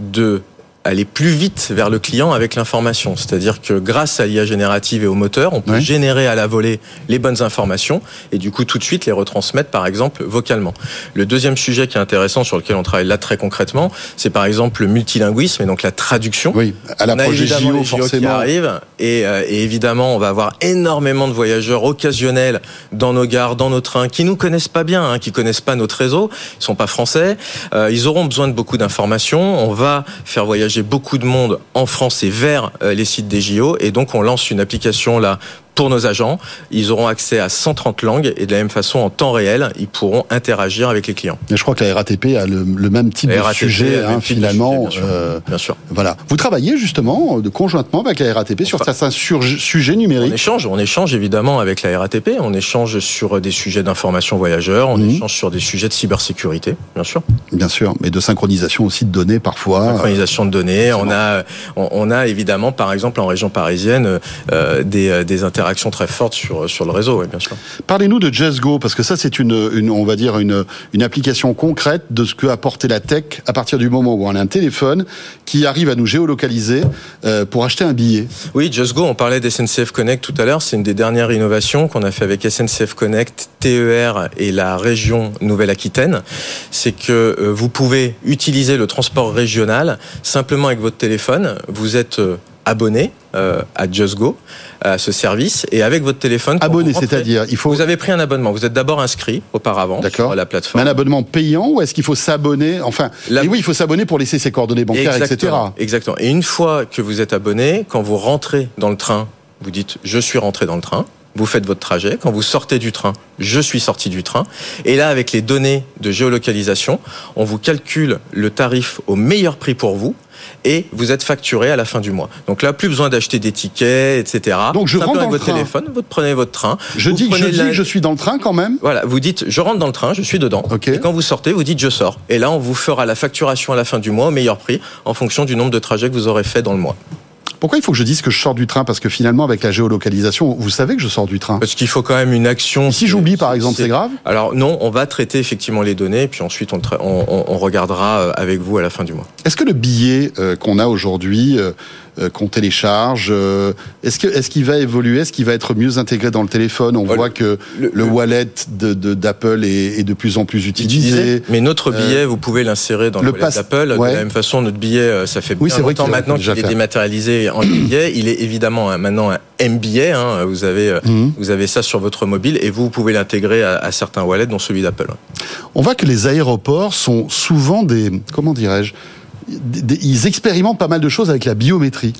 de aller plus vite vers le client avec l'information. C'est-à-dire que grâce à l'IA générative et au moteur, on peut générer à la volée les bonnes informations et du coup tout de suite les retransmettre par exemple vocalement. Le deuxième sujet qui est intéressant sur lequel on travaille là très concrètement, c'est par exemple le multilinguisme et donc la traduction. Oui, à l'approche des JO, forcément. qui arrivent et, euh, et, évidemment on va avoir énormément de voyageurs occasionnels dans nos gares, dans nos trains, qui nous connaissent pas bien, hein, qui connaissent pas notre réseau, ils sont pas français, euh, ils auront besoin de beaucoup d'informations. On va faire voyager beaucoup de monde en France et vers euh, les sites des JO. Et donc, on lance une application là pour nos agents. Ils auront accès à 130 langues et de la même façon, en temps réel, ils pourront interagir avec les clients. Et je crois que la RATP a le, même type de sujet, hein, finalement. Euh, bien, sûr, Voilà. Vous travaillez justement de, conjointement avec la RATP sur certains sujets numériques? On échange, on échange évidemment avec la RATP. On échange sur des sujets d'information voyageurs. On mhm. échange sur des sujets de cybersécurité, bien sûr. Bien sûr, mais de synchronisation aussi de données parfois. Synchronisation de données. On a, on, a évidemment, par exemple, en région parisienne, euh, des, des interactions action très forte sur, sur le réseau, oui, bien sûr. Parlez-nous de JustGo, parce que ça, c'est une, une, on va dire, une, une application concrète de ce que apporté la tech à partir du moment où on a un téléphone qui arrive à nous géolocaliser euh, pour acheter un billet. Oui, JustGo, on parlait d'SNCF Connect tout à l'heure, c'est une des dernières innovations qu'on a fait avec SNCF Connect, TER et la région Nouvelle-Aquitaine. C'est que euh, vous pouvez utiliser le transport régional simplement avec votre téléphone. Vous êtes euh, abonné euh, à JustGo, à ce service, et avec votre téléphone. Abonné, c'est-à-dire, il faut. Vous avez pris un abonnement. Vous êtes d'abord inscrit auparavant sur la plateforme. un abonnement payant ou est-ce qu'il faut s'abonner Enfin, oui, il faut s'abonner pour laisser ses coordonnées bancaires, etc. Exactement. Et une fois que vous êtes abonné, quand vous rentrez dans le train, vous dites je suis rentré dans le train vous faites votre trajet. Quand vous sortez du train, je suis sorti du train. Et là, avec les données de géolocalisation, on vous calcule le tarif au meilleur prix pour vous et vous êtes facturé à la fin du mois. Donc là, plus besoin d'acheter des tickets, etc. Donc je rentre dans votre téléphone, vous prenez votre train. Je dis, je, dis que je suis dans le train quand même. Voilà, vous dites je rentre dans le train, je suis dedans. Et quand vous sortez, vous dites je sors. Et là, on vous fera la facturation à la fin du mois au meilleur prix en fonction du nombre de trajets que vous aurez fait dans le mois. Pourquoi il faut que je dise que je sors du train? Parce que finalement, avec la géolocalisation, vous savez que je sors du train. Parce qu'il faut quand même une action. si j'oublie, par exemple, c'est grave? Alors non, on va traiter effectivement les données, puis ensuite on, on, on regardera euh, avec vous à la fin du mois. Est-ce que le billet euh, qu'on a aujourd'hui euh, qu'on télécharge. est-ce que est-ce qu'il va évoluer Est-ce qu'il va être mieux intégré dans le téléphone? On voit que le, wallet d'Apple est, est, de plus en plus utilisé. Mais notre billet, vous pouvez l'insérer dans le, wallet d'Apple. De la même façon, notre billet, ça fait bien oui, longtemps maintenant qu'il est dématérialisé en (coughs) billet. Il est évidemment maintenant un MBA. Hein. Vous avez mhm. vous avez ça sur votre mobile et vous pouvez l'intégrer à, à certains wallets, dont celui d'Apple. On voit que les aéroports sont souvent des, comment dirais-je, ils expérimentent pas mal de choses avec la biométrie,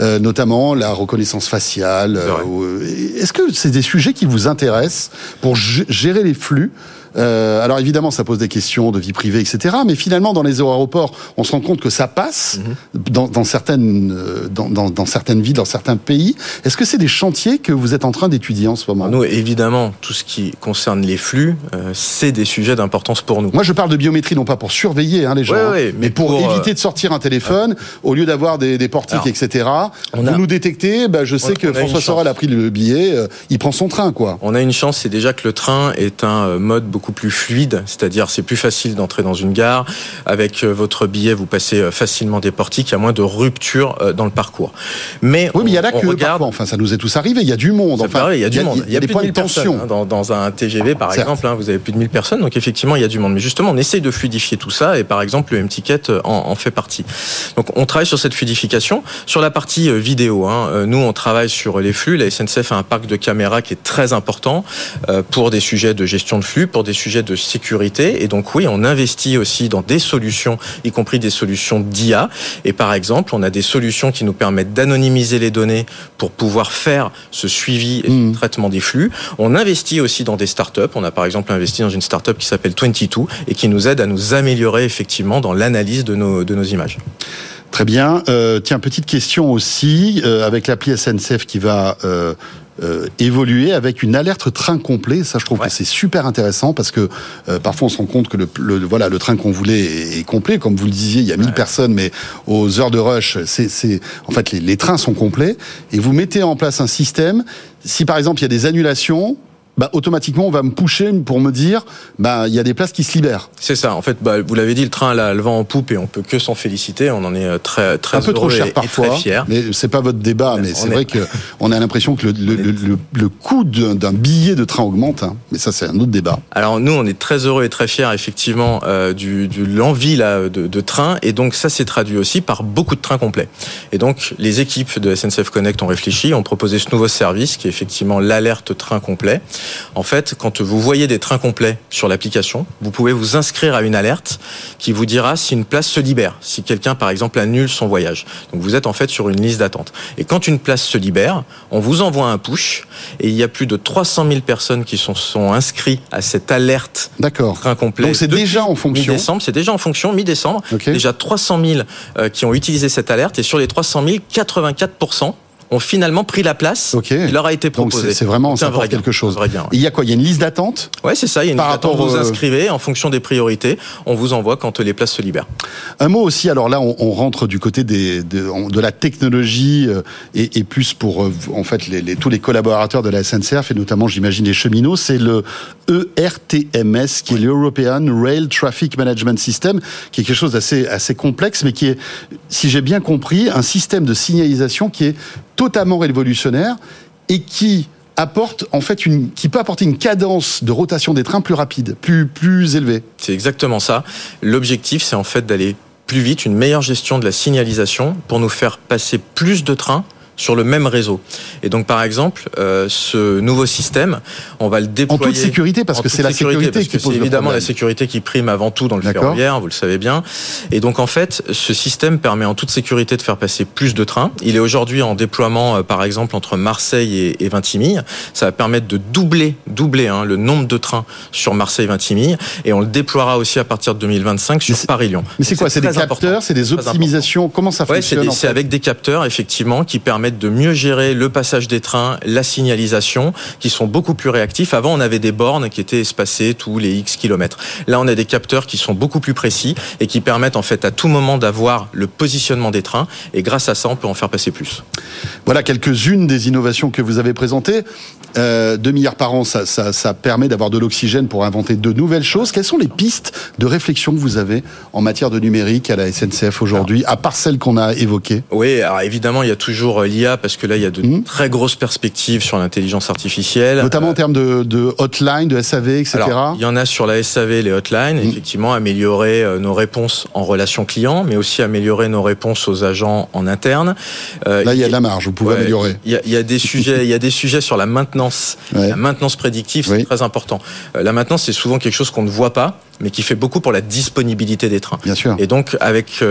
euh, notamment la reconnaissance faciale. Euh, est-ce que c'est des sujets qui vous intéressent pour gérer les flux euh, alors évidemment, ça pose des questions de vie privée, etc. Mais finalement, dans les aéroports, on se rend compte que ça passe mhm. dans, dans, certaines, euh, dans, dans, dans, certaines villes, dans certains pays. Est-ce que c'est des chantiers que vous êtes en train d'étudier en ce moment? Nous, évidemment, tout ce qui concerne les flux, euh, c'est des sujets d'importance pour nous. Moi, je parle de biométrie, non pas pour surveiller hein, les gens, mais, pour, éviter de sortir un téléphone, au lieu d'avoir des, des portiques, etc. On vous nous détectez, bah, je sais que François Sorel a pris le billet, il prend son train, quoi. On a une chance, c'est déjà que le train est un mode beaucoup beaucoup plus fluide, c'est-à-dire c'est plus facile d'entrer dans une gare. Avec euh, votre billet, vous passez euh, facilement des portiques, il y a moins de ruptures euh, dans le parcours. Mais oui, mais il y a là que regarde... enfin ça nous est tous arrivé, il y a du monde. Enfin, il y a du monde. Il y a, des points de tension hein, dans, un TGV par exemple. Hein, vous avez plus de 1000 personnes, donc effectivement il y a du monde. Mais justement, on essaye de fluidifier tout ça et par exemple le M-Ticket en, fait partie. Donc on travaille sur cette fluidification. Sur la partie vidéo, hein, nous on travaille sur les flux. La SNCF a un parc de caméras qui est très important pour des sujets de gestion de flux, pour des sujets de sécurité. Et donc oui, on investit aussi dans des solutions, y compris des solutions d'IA. Et par exemple, on a des solutions qui nous permettent d'anonymiser les données pour pouvoir faire ce suivi et ce hmm. traitement des flux. On investit aussi dans des startups. On a par exemple investi dans une startup qui s'appelle 22 et qui nous aide à nous améliorer effectivement dans l'analyse de nos, de nos images. Très bien. Euh, tiens, petite question aussi, euh, avec l'appli SNCF qui va euh, euh, évoluer avec une alerte train complet. Ça, je trouve que c'est super intéressant parce que euh, parfois on se rend compte que le, voilà le train qu'on voulait est, complet. Comme vous le disiez, il y a 1000 personnes, mais aux heures de rush, c'est en fait les, les trains sont complets et vous mettez en place un système. Si par exemple il y a des annulations, bah, automatiquement, on va me pousser pour me dire, bah, il y a des places qui se libèrent. C'est ça. En fait, bah, vous l'avez dit, le train a le vent en poupe et on peut que s'en féliciter. On en est euh, très, très un peu trop cher parfois. Très fier. Mais c'est pas votre débat, mais c'est vrai que on a l'impression que le, le, le, coût d'un billet de train augmente. Hein. Mais ça, c'est un autre débat. Alors nous, on est très heureux et très fiers, effectivement, euh, du, du l'envie là de, de train. Et donc ça s'est traduit aussi par beaucoup de trains complets. Et donc les équipes de SNCF Connect ont réfléchi, ont proposé ce nouveau service qui est effectivement l'alerte train complet. En fait, quand vous voyez des trains complets sur l'application, vous pouvez vous inscrire à une alerte qui vous dira si une place se libère, si quelqu'un, par exemple, annule son voyage. Donc vous êtes en fait sur une liste d'attente. Et quand une place se libère, on vous envoie un push et il y a plus de 300 000 personnes qui sont, sont inscrits à cette alerte train complet. Donc c'est déjà en fonction. Mi-décembre, c'est déjà en fonction, mi-décembre. Déjà 300 000 euh, qui ont utilisé cette alerte et sur les 300 000, 84 ont finalement pris la place qui leur a été proposée. C'est vraiment ça vrai quelque chose. Il y a quoi? Il y a une liste d'attente? Ouais, c'est ça. Il y a une liste d'attente. Vous vous inscrivez en fonction des priorités. On vous envoie quand les places se libèrent. Un mot aussi. Alors là, on, rentre du côté des, de, de la technologie euh, et, et, plus pour euh, en fait les, les, tous les collaborateurs de la SNCF et notamment, j'imagine, les cheminots. C'est le ERTMS qui est l'European Rail Traffic Management System, qui est quelque chose d'assez assez complexe, mais qui est, si j'ai bien compris, un système de signalisation qui est totalement révolutionnaire et qui apporte en fait une qui peut apporter une cadence de rotation des trains plus rapide, plus plus élevée. C'est exactement ça. L'objectif c'est en fait d'aller plus vite, une meilleure gestion de la signalisation pour nous faire passer plus de trains sur le même réseau. Et donc, par exemple, euh, ce nouveau système, on va le déployer en toute sécurité, parce que c'est la sécurité qui pose évidemment la sécurité qui prime avant tout dans le ferroviaire, vous le savez bien. Et donc, en fait, ce système permet en toute sécurité de faire passer plus de trains. Il est aujourd'hui en déploiement, euh, par exemple, entre Marseille et, et Vintimille. Ça va permettre de doubler, doubler hein, le nombre de trains sur Marseille-Vintimille, et on le déploiera aussi à partir de 2025 sur Paris-Lyon. Mais c'est quoi C'est des capteurs, c'est des optimisations? Comment ça fonctionne C'est avec des capteurs, effectivement, qui permettent de mieux gérer le passage des trains, la signalisation, qui sont beaucoup plus réactifs. Avant, on avait des bornes qui étaient espacées tous les X kilomètres. Là, on a des capteurs qui sont beaucoup plus précis et qui permettent en fait à tout moment d'avoir le positionnement des trains. Et grâce à ça, on peut en faire passer plus. Voilà quelques-unes des innovations que vous avez présentées. Euh, 2 milliards par an, ça, ça, ça permet d'avoir de l'oxygène pour inventer de nouvelles choses. Quelles sont les pistes de réflexion que vous avez en matière de numérique à la SNCF aujourd'hui, à part celles qu'on a évoquées? Oui, alors évidemment, il y a toujours euh, l'IA parce que là, il y a de mmh. très grosses perspectives sur l'intelligence artificielle. Notamment en termes de, de, hotline, de SAV, etc. Alors, il y en a sur la SAV, les hotlines, mmh. effectivement, améliorer euh, nos réponses en relation client, mais aussi améliorer nos réponses aux agents en interne. Euh, là, il y a de la marge, vous pouvez ouais, améliorer. Il y, a, il y a des sujets, il y a des sujets sur la maintenance Ouais. La maintenance prédictive, c'est oui. très important. Euh, la maintenance, c'est souvent quelque chose qu'on ne voit pas, mais qui fait beaucoup pour la disponibilité des trains. Bien sûr. Et donc, avec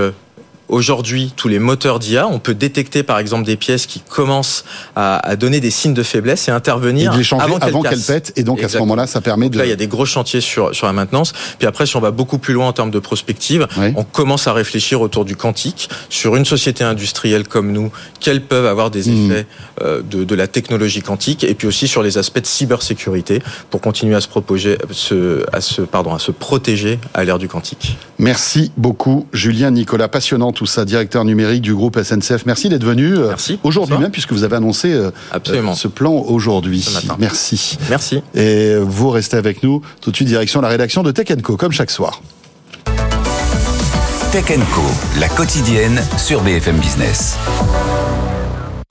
aujourd'hui tous les moteurs d'IA, on peut détecter par exemple des pièces qui commencent à, à donner des signes de faiblesse et intervenir et les changer avant qu'elles qu pètent. Et donc Exactement. à ce moment-là, ça permet de. Là, il y a des gros chantiers sur sur la maintenance. Puis après, si on va beaucoup plus loin en termes de prospective, oui. on commence à réfléchir autour du quantique sur une société industrielle comme nous, quels peuvent avoir des effets mmh. euh, de, de la technologie quantique, et puis aussi sur les aspects de cybersécurité pour continuer à se proposer, se, à se, pardon, à se protéger à l'ère du quantique. Merci beaucoup, Julien Nicolas, passionnant tout ça, directeur numérique du groupe SNCF. Merci d'être venu aujourd'hui même, puisque vous avez annoncé Absolument. ce plan aujourd'hui. Merci. Merci. Et vous restez avec nous tout de suite direction la rédaction de Tech Co, comme chaque soir. Tech Co, la quotidienne sur BFM Business.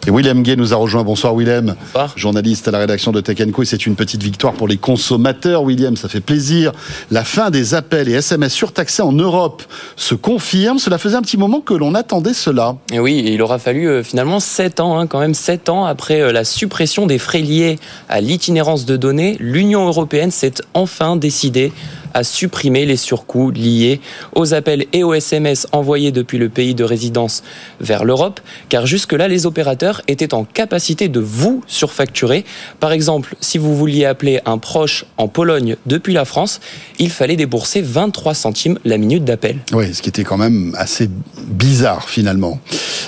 Et Willem Gay nous a rejoint. Bonsoir Willem. Bonsoir. Journaliste à la rédaction de Tech Co. Et c'est une petite victoire pour les consommateurs, Willem. Ça fait plaisir. La fin des appels et SMS surtaxés en Europe se confirme. Cela faisait un petit moment que l'on attendait cela. Et oui, et il aura fallu euh, finalement 7 ans, hein, quand même 7 ans après euh, la suppression des frais liés à l'itinérance de données. L'Union européenne s'est enfin décidée à supprimer les surcoûts liés aux appels et aux SMS envoyés depuis le pays de résidence vers l'Europe, car jusque-là, les opérateurs étaient en capacité de vous surfacturer. Par exemple, si vous vouliez appeler un proche en Pologne depuis la France, il fallait débourser 23 centimes la minute d'appel. Oui, ce qui était quand même assez bizarre finalement.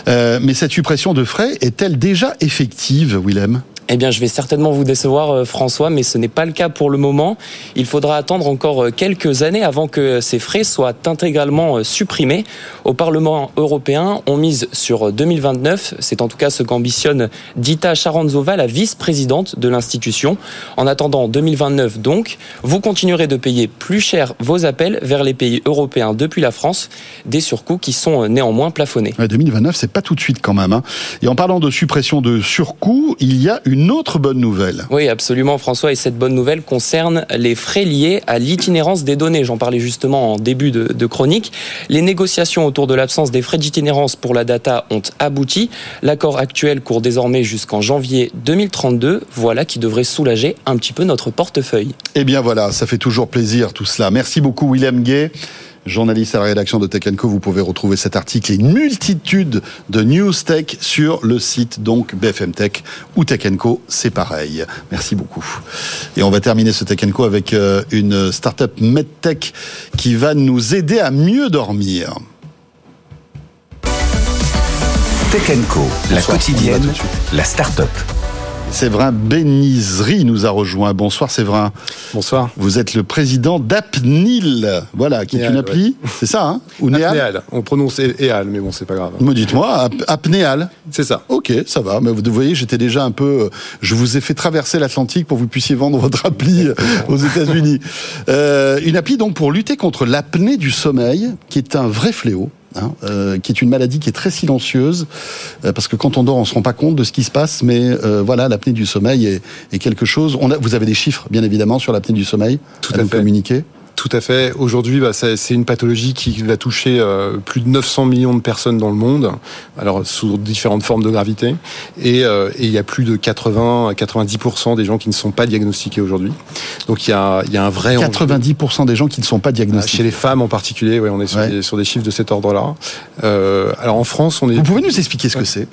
Euh, mais cette suppression de frais est-elle déjà effective, Willem? Eh bien, je vais certainement vous décevoir, François, mais ce n'est pas le cas pour le moment. Il faudra attendre encore quelques années avant que ces frais soient intégralement supprimés. Au Parlement européen, on mise sur 2029. C'est en tout cas ce qu'ambitionne Dita Charanzova, la vice-présidente de l'institution. En attendant 2029, donc, vous continuerez de payer plus cher vos appels vers les pays européens depuis la France, des surcoûts qui sont néanmoins plafonnés. Ouais, 2029, c'est pas tout de suite quand même. Hein. Et en parlant de suppression de surcoûts, il y a une autre bonne nouvelle. Oui, absolument, François. Et cette bonne nouvelle concerne les frais liés à l'itinérance des données. J'en parlais justement en début de, de, chronique. Les négociations autour de l'absence des frais d'itinérance pour la data ont abouti. L'accord actuel court désormais jusqu'en janvier 2032. Voilà qui devrait soulager un petit peu notre portefeuille. Eh bien voilà, ça fait toujours plaisir tout cela. Merci beaucoup, William Gay journaliste à la rédaction de Tech Co. Vous pouvez retrouver cet article et une multitude de news tech sur le site donc BFM Tech ou Tech Co. C'est pareil. Merci beaucoup. Et on va terminer ce Tech Co avec une startup MedTech qui va nous aider à mieux dormir. Tech Co, la Bonsoir, quotidienne, la start-up. Séverin Béniserie nous a rejoint. Bonsoir Séverin. Bonsoir. Vous êtes le président d'Apnil, voilà, qui est une appli, ouais. c'est ça, hein Ou Apnéal. On prononce EAL, mais bon, c'est pas grave. Me dites-moi, Apnéal. C'est ça. Ok, ça va. Mais vous voyez, j'étais déjà un peu. Je vous ai fait traverser l'Atlantique pour que vous puissiez vendre votre appli aux États-Unis. Euh, une appli donc pour lutter contre l'apnée du sommeil, qui est un vrai fléau. Hein, euh, qui est une maladie qui est très silencieuse, euh, parce que quand on dort, on se rend pas compte de ce qui se passe, mais euh, voilà, l'apnée du sommeil est, est quelque chose. On a, vous avez des chiffres, bien évidemment, sur l'apnée du sommeil Tout à, à nous fait. communiquer tout à fait. Aujourd'hui, bah, c'est une pathologie qui va toucher euh, plus de 900 millions de personnes dans le monde, alors sous différentes formes de gravité, et, euh, et il y a plus de 80 à 90% des gens qui ne sont pas diagnostiqués aujourd'hui. Donc il y a, il y a un vrai 90% des gens qui ne sont pas diagnostiqués. Chez les femmes en particulier, ouais, on est sur, ouais. des, sur des chiffres de cet ordre-là. Euh, alors en France, on est. Vous pouvez nous expliquer ce que c'est?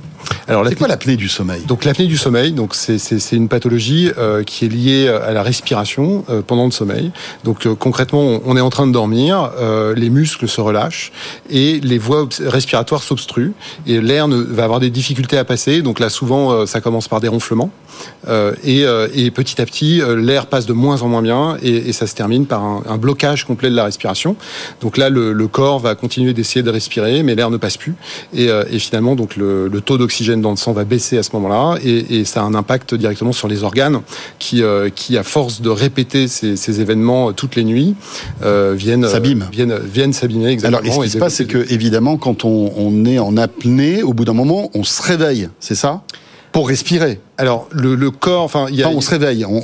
Alors c'est quoi l'apnée du sommeil? Donc l'apnée du sommeil, donc c'est une pathologie euh, qui est liée à la respiration pendant le sommeil. Donc concrètement on est en train de dormir, les muscles se relâchent et les voies respiratoires s'obstruent et l'air va avoir des difficultés à passer. Donc là, souvent, ça commence par des ronflements. Euh, euh, et, petit à petit, euh, l'air passe de moins en moins bien et, ça se termine par un, blocage complet de la respiration. Donc là, le, corps va continuer d'essayer de respirer, mais l'air ne passe plus. Et, finalement, donc le, taux d'oxygène dans le sang va baisser à ce moment-là et, ça a un impact directement sur les organes qui, qui à force de répéter ces, événements toutes les nuits, viennent viennent, s'abîmer. Alors, ce qui se passe, c'est que évidemment, quand on, on est en apnée, au bout d'un moment, on se réveille, c'est ça? Pour respirer. Alors le, le corps, enfin, il y a, on se réveille, on,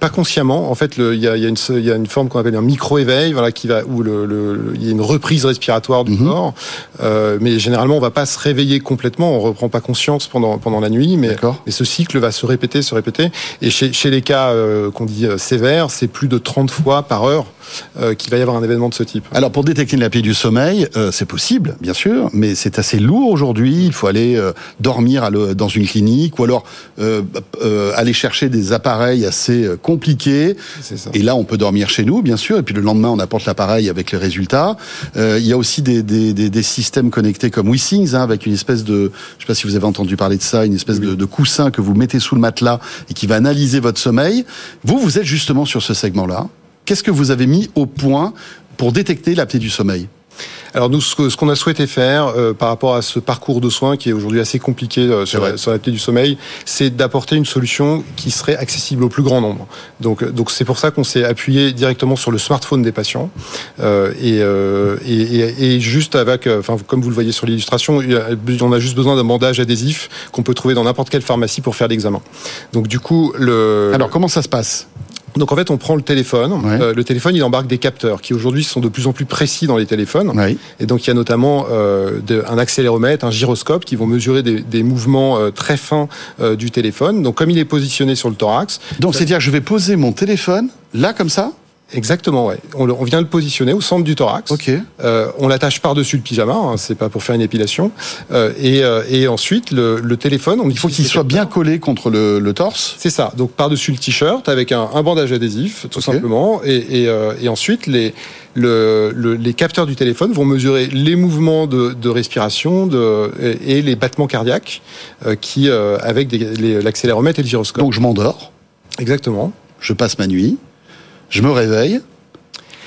pas consciemment. En fait, il y a, y, une, y a une forme qu'on appelle un micro-éveil, voilà, qui va où le, il y a une reprise respiratoire du mhm. corps. Euh, mais généralement, on va pas se réveiller complètement, on reprend pas conscience pendant pendant la nuit, mais, mais ce cycle va se répéter, se répéter. Et chez, chez les cas euh, qu'on dit euh, sévères, c'est plus de 30 fois par heure euh, qu'il va y avoir un événement de ce type. Alors pour détecter une apnée du sommeil, c'est possible, bien sûr, mais c'est assez lourd aujourd'hui. Il faut aller dormir à le, dans une clinique ou alors aller chercher des appareils assez compliqués. Ça. Et là, on peut dormir chez nous, bien sûr, et puis le lendemain, on apporte l'appareil avec les résultats. il y a aussi des, des, des, des systèmes connectés comme WeSings, hein, avec une espèce de, je sais pas si vous avez entendu parler de ça, une espèce de, de coussin que vous mettez sous le matelas et qui va analyser votre sommeil. Vous, vous êtes justement sur ce segment-là. Qu'est-ce que vous avez mis au point pour détecter l'apnée du sommeil? Alors nous, ce qu'on a souhaité faire euh, par rapport à ce parcours de soins qui est aujourd'hui assez compliqué euh, sur, l'apnée du sommeil, c'est d'apporter une solution qui serait accessible au plus grand nombre. Donc, euh, donc c'est pour ça qu'on s'est appuyé directement sur le smartphone des patients et, et, juste avec, enfin comme vous le voyez sur l'illustration, on a juste besoin d'un bandage adhésif qu'on peut trouver dans n'importe quelle pharmacie pour faire l'examen. Donc du coup, le. Alors comment ça se passe? Donc en fait, on prend le téléphone. Euh, le téléphone, il embarque des capteurs qui aujourd'hui sont de plus en plus précis dans les téléphones. Et donc il y a notamment euh, un accéléromètre, un gyroscope qui vont mesurer des, mouvements euh, très fins du téléphone. Donc comme il est positionné sur le thorax. Donc c'est-à-dire je vais poser mon téléphone là comme ça Exactement, ouais. On, vient le positionner au centre du thorax. Ok. Euh, on l'attache par-dessus le pyjama, hein, c'est pas pour faire une épilation. Euh, et, euh, et, ensuite, le, le téléphone, on, il faut qu'il soit bien collé contre le, le torse. C'est ça. Donc par-dessus le t-shirt avec un, un, bandage adhésif, tout simplement. Et, et, euh, et, ensuite, les, le, les capteurs du téléphone vont mesurer les mouvements de, de respiration de, et, les battements cardiaques euh, qui, avec l'accéléromètre et le gyroscope. Donc je m'endors. Exactement. Je passe ma nuit je me réveille.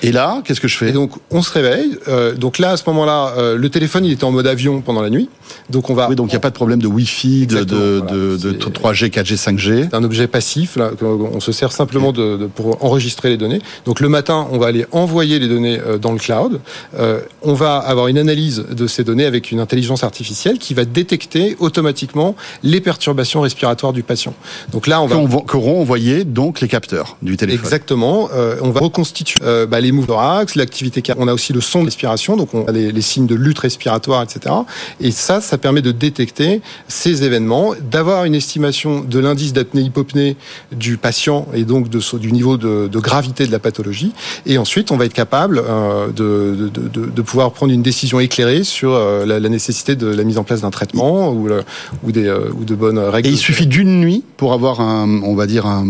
Et là, qu'est-ce que je fais et Donc, on se réveille. Euh, donc là, à ce moment-là, euh, le téléphone, il était en mode avion pendant la nuit. Donc on va. Oui, donc il n'y a pas de problème de Wi-Fi, de, de, de, 3G, 4G, 5G. C'est un objet passif. Là, on se sert simplement de, pour enregistrer les données. Donc le matin, on va aller envoyer les données euh, dans le cloud. Euh, on va avoir une analyse de ces données avec une intelligence artificielle qui va détecter automatiquement les perturbations respiratoires du patient. Donc là, on va. Qu'auront envoyé donc les capteurs du téléphone. Exactement. Euh, on va reconstituer euh, bah, les les mouvements thorax, l'activité On a aussi le son de donc on a les, signes de lutte respiratoire, etc. Et ça, ça permet de détecter ces événements, d'avoir une estimation de l'indice d'apnée-hypopnée du patient et donc du niveau de, gravité de la pathologie. Et ensuite, on va être capable euh, de, pouvoir prendre une décision éclairée sur euh, la, nécessité de la mise en place d'un traitement euh, ou de bonnes règles. Et il suffit d'une nuit pour avoir on va dire un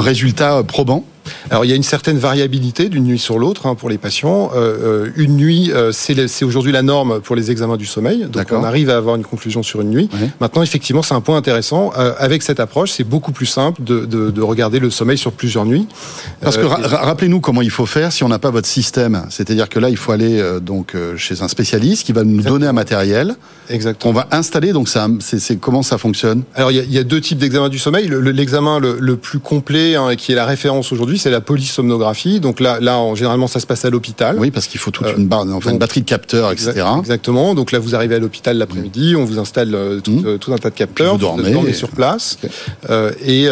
résultat probant alors il y a une certaine variabilité d'une nuit sur l'autre hein, pour les patients. Euh, euh une nuit, euh, c'est aujourd'hui la norme pour les examens du sommeil. Donc on arrive à avoir une conclusion sur une nuit. Maintenant, effectivement, c'est un point intéressant. Euh, avec cette approche, c'est beaucoup plus simple de, de, de, regarder le sommeil sur plusieurs nuits. Parce que rappelez-nous comment il faut faire si on n'a pas votre système. C'est-à-dire que là, il faut aller donc chez un spécialiste qui va nous donner un matériel. Exactement. On va installer. Donc ça, c'est comment ça fonctionne? Alors il y, a, il y, a deux types d'examens du sommeil. L'examen le, le, plus complet, hein, qui est la référence aujourd'hui, c'est la polysomnographie. Donc là, là, généralement, ça se passe à l'hôpital. Oui, parce qu'il faut toute une, barre, enfin, une batterie de capteurs, etc. Exactement. Donc là, vous arrivez à l'hôpital l'après-midi, on vous installe euh, mmh. euh, tout, un tas de capteurs, vous dormez, sur place, euh, et,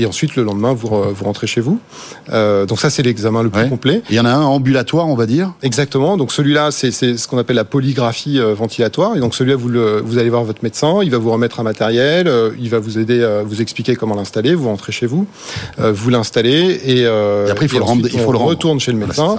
et, ensuite le lendemain, vous, vous rentrez chez vous. donc ça, c'est l'examen le plus complet. Il y en a un ambulatoire, on va dire. Exactement. Donc celui-là, c'est ce qu'on appelle la polygraphie ventilatoire. Et donc celui-là, vous, le, vous allez voir votre médecin, il va vous remettre un matériel, il va vous aider, à vous expliquer comment l'installer. Vous rentrez chez vous, vous l'installez et et après, il faut, le, rendre, il faut le retourne chez le médecin.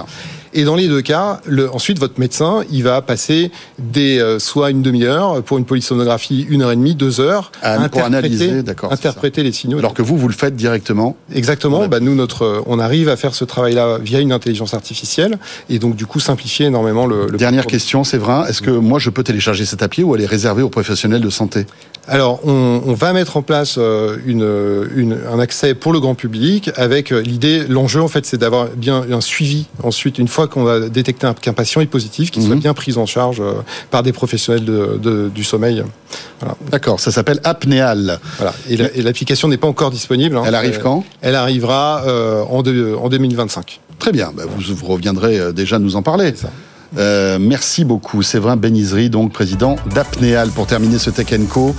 Et dans les deux cas, le, ensuite votre médecin, il va passer des euh, soit une demi-heure pour une polysomnographie, une heure et demie, deux heures à, à pour analyser, d'accord, interpréter les signaux. Alors que vous, vous le faites directement. Exactement. Bah, nous, notre, on arrive à faire ce travail-là via une intelligence artificielle et donc du coup simplifier énormément le. le Dernière question, Séverin, est-ce que moi je peux télécharger cette appli ou elle est réservée aux professionnels de santé? Alors, on, on, va mettre en place euh, une, une, un accès pour le grand public avec euh, l'idée, l'enjeu en fait, c'est d'avoir bien un suivi ensuite une fois qu'on a détecté qu'un patient est positif, qu'il soit Mhm. bien pris en charge euh, par des professionnels de, de, du sommeil. Voilà. D'accord, ça s'appelle Apnéal. Voilà. Et la- et l'application n'est pas encore disponible. hein. Elle arrive quand? Elle arrivera euh, en, deux- en 2025. Très bien, bah, vous, vous reviendrez déjà nous en parler. Euh, merci beaucoup, Séverin Benizri, donc président d'Apnéal, pour terminer ce Tech Co.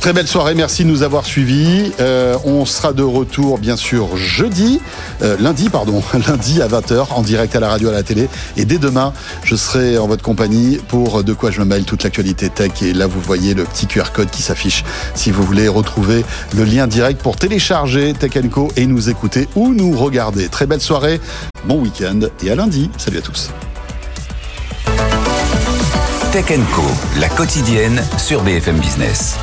Très belle soirée, merci de nous avoir suivis. Euh, on sera de retour, bien sûr, jeudi, euh, lundi, pardon, (laughs) lundi à 20h, en direct à la radio, à la télé. Et dès demain, je serai en votre compagnie pour De quoi je me mêle, toute l'actualité tech. Et là, vous voyez le petit QR code qui s'affiche si vous voulez retrouver le lien direct pour télécharger Tech Co et nous écouter ou nous regarder. Très belle soirée, bon week-end et à lundi. Salut à tous. Tech Co, la quotidienne sur BFM Business.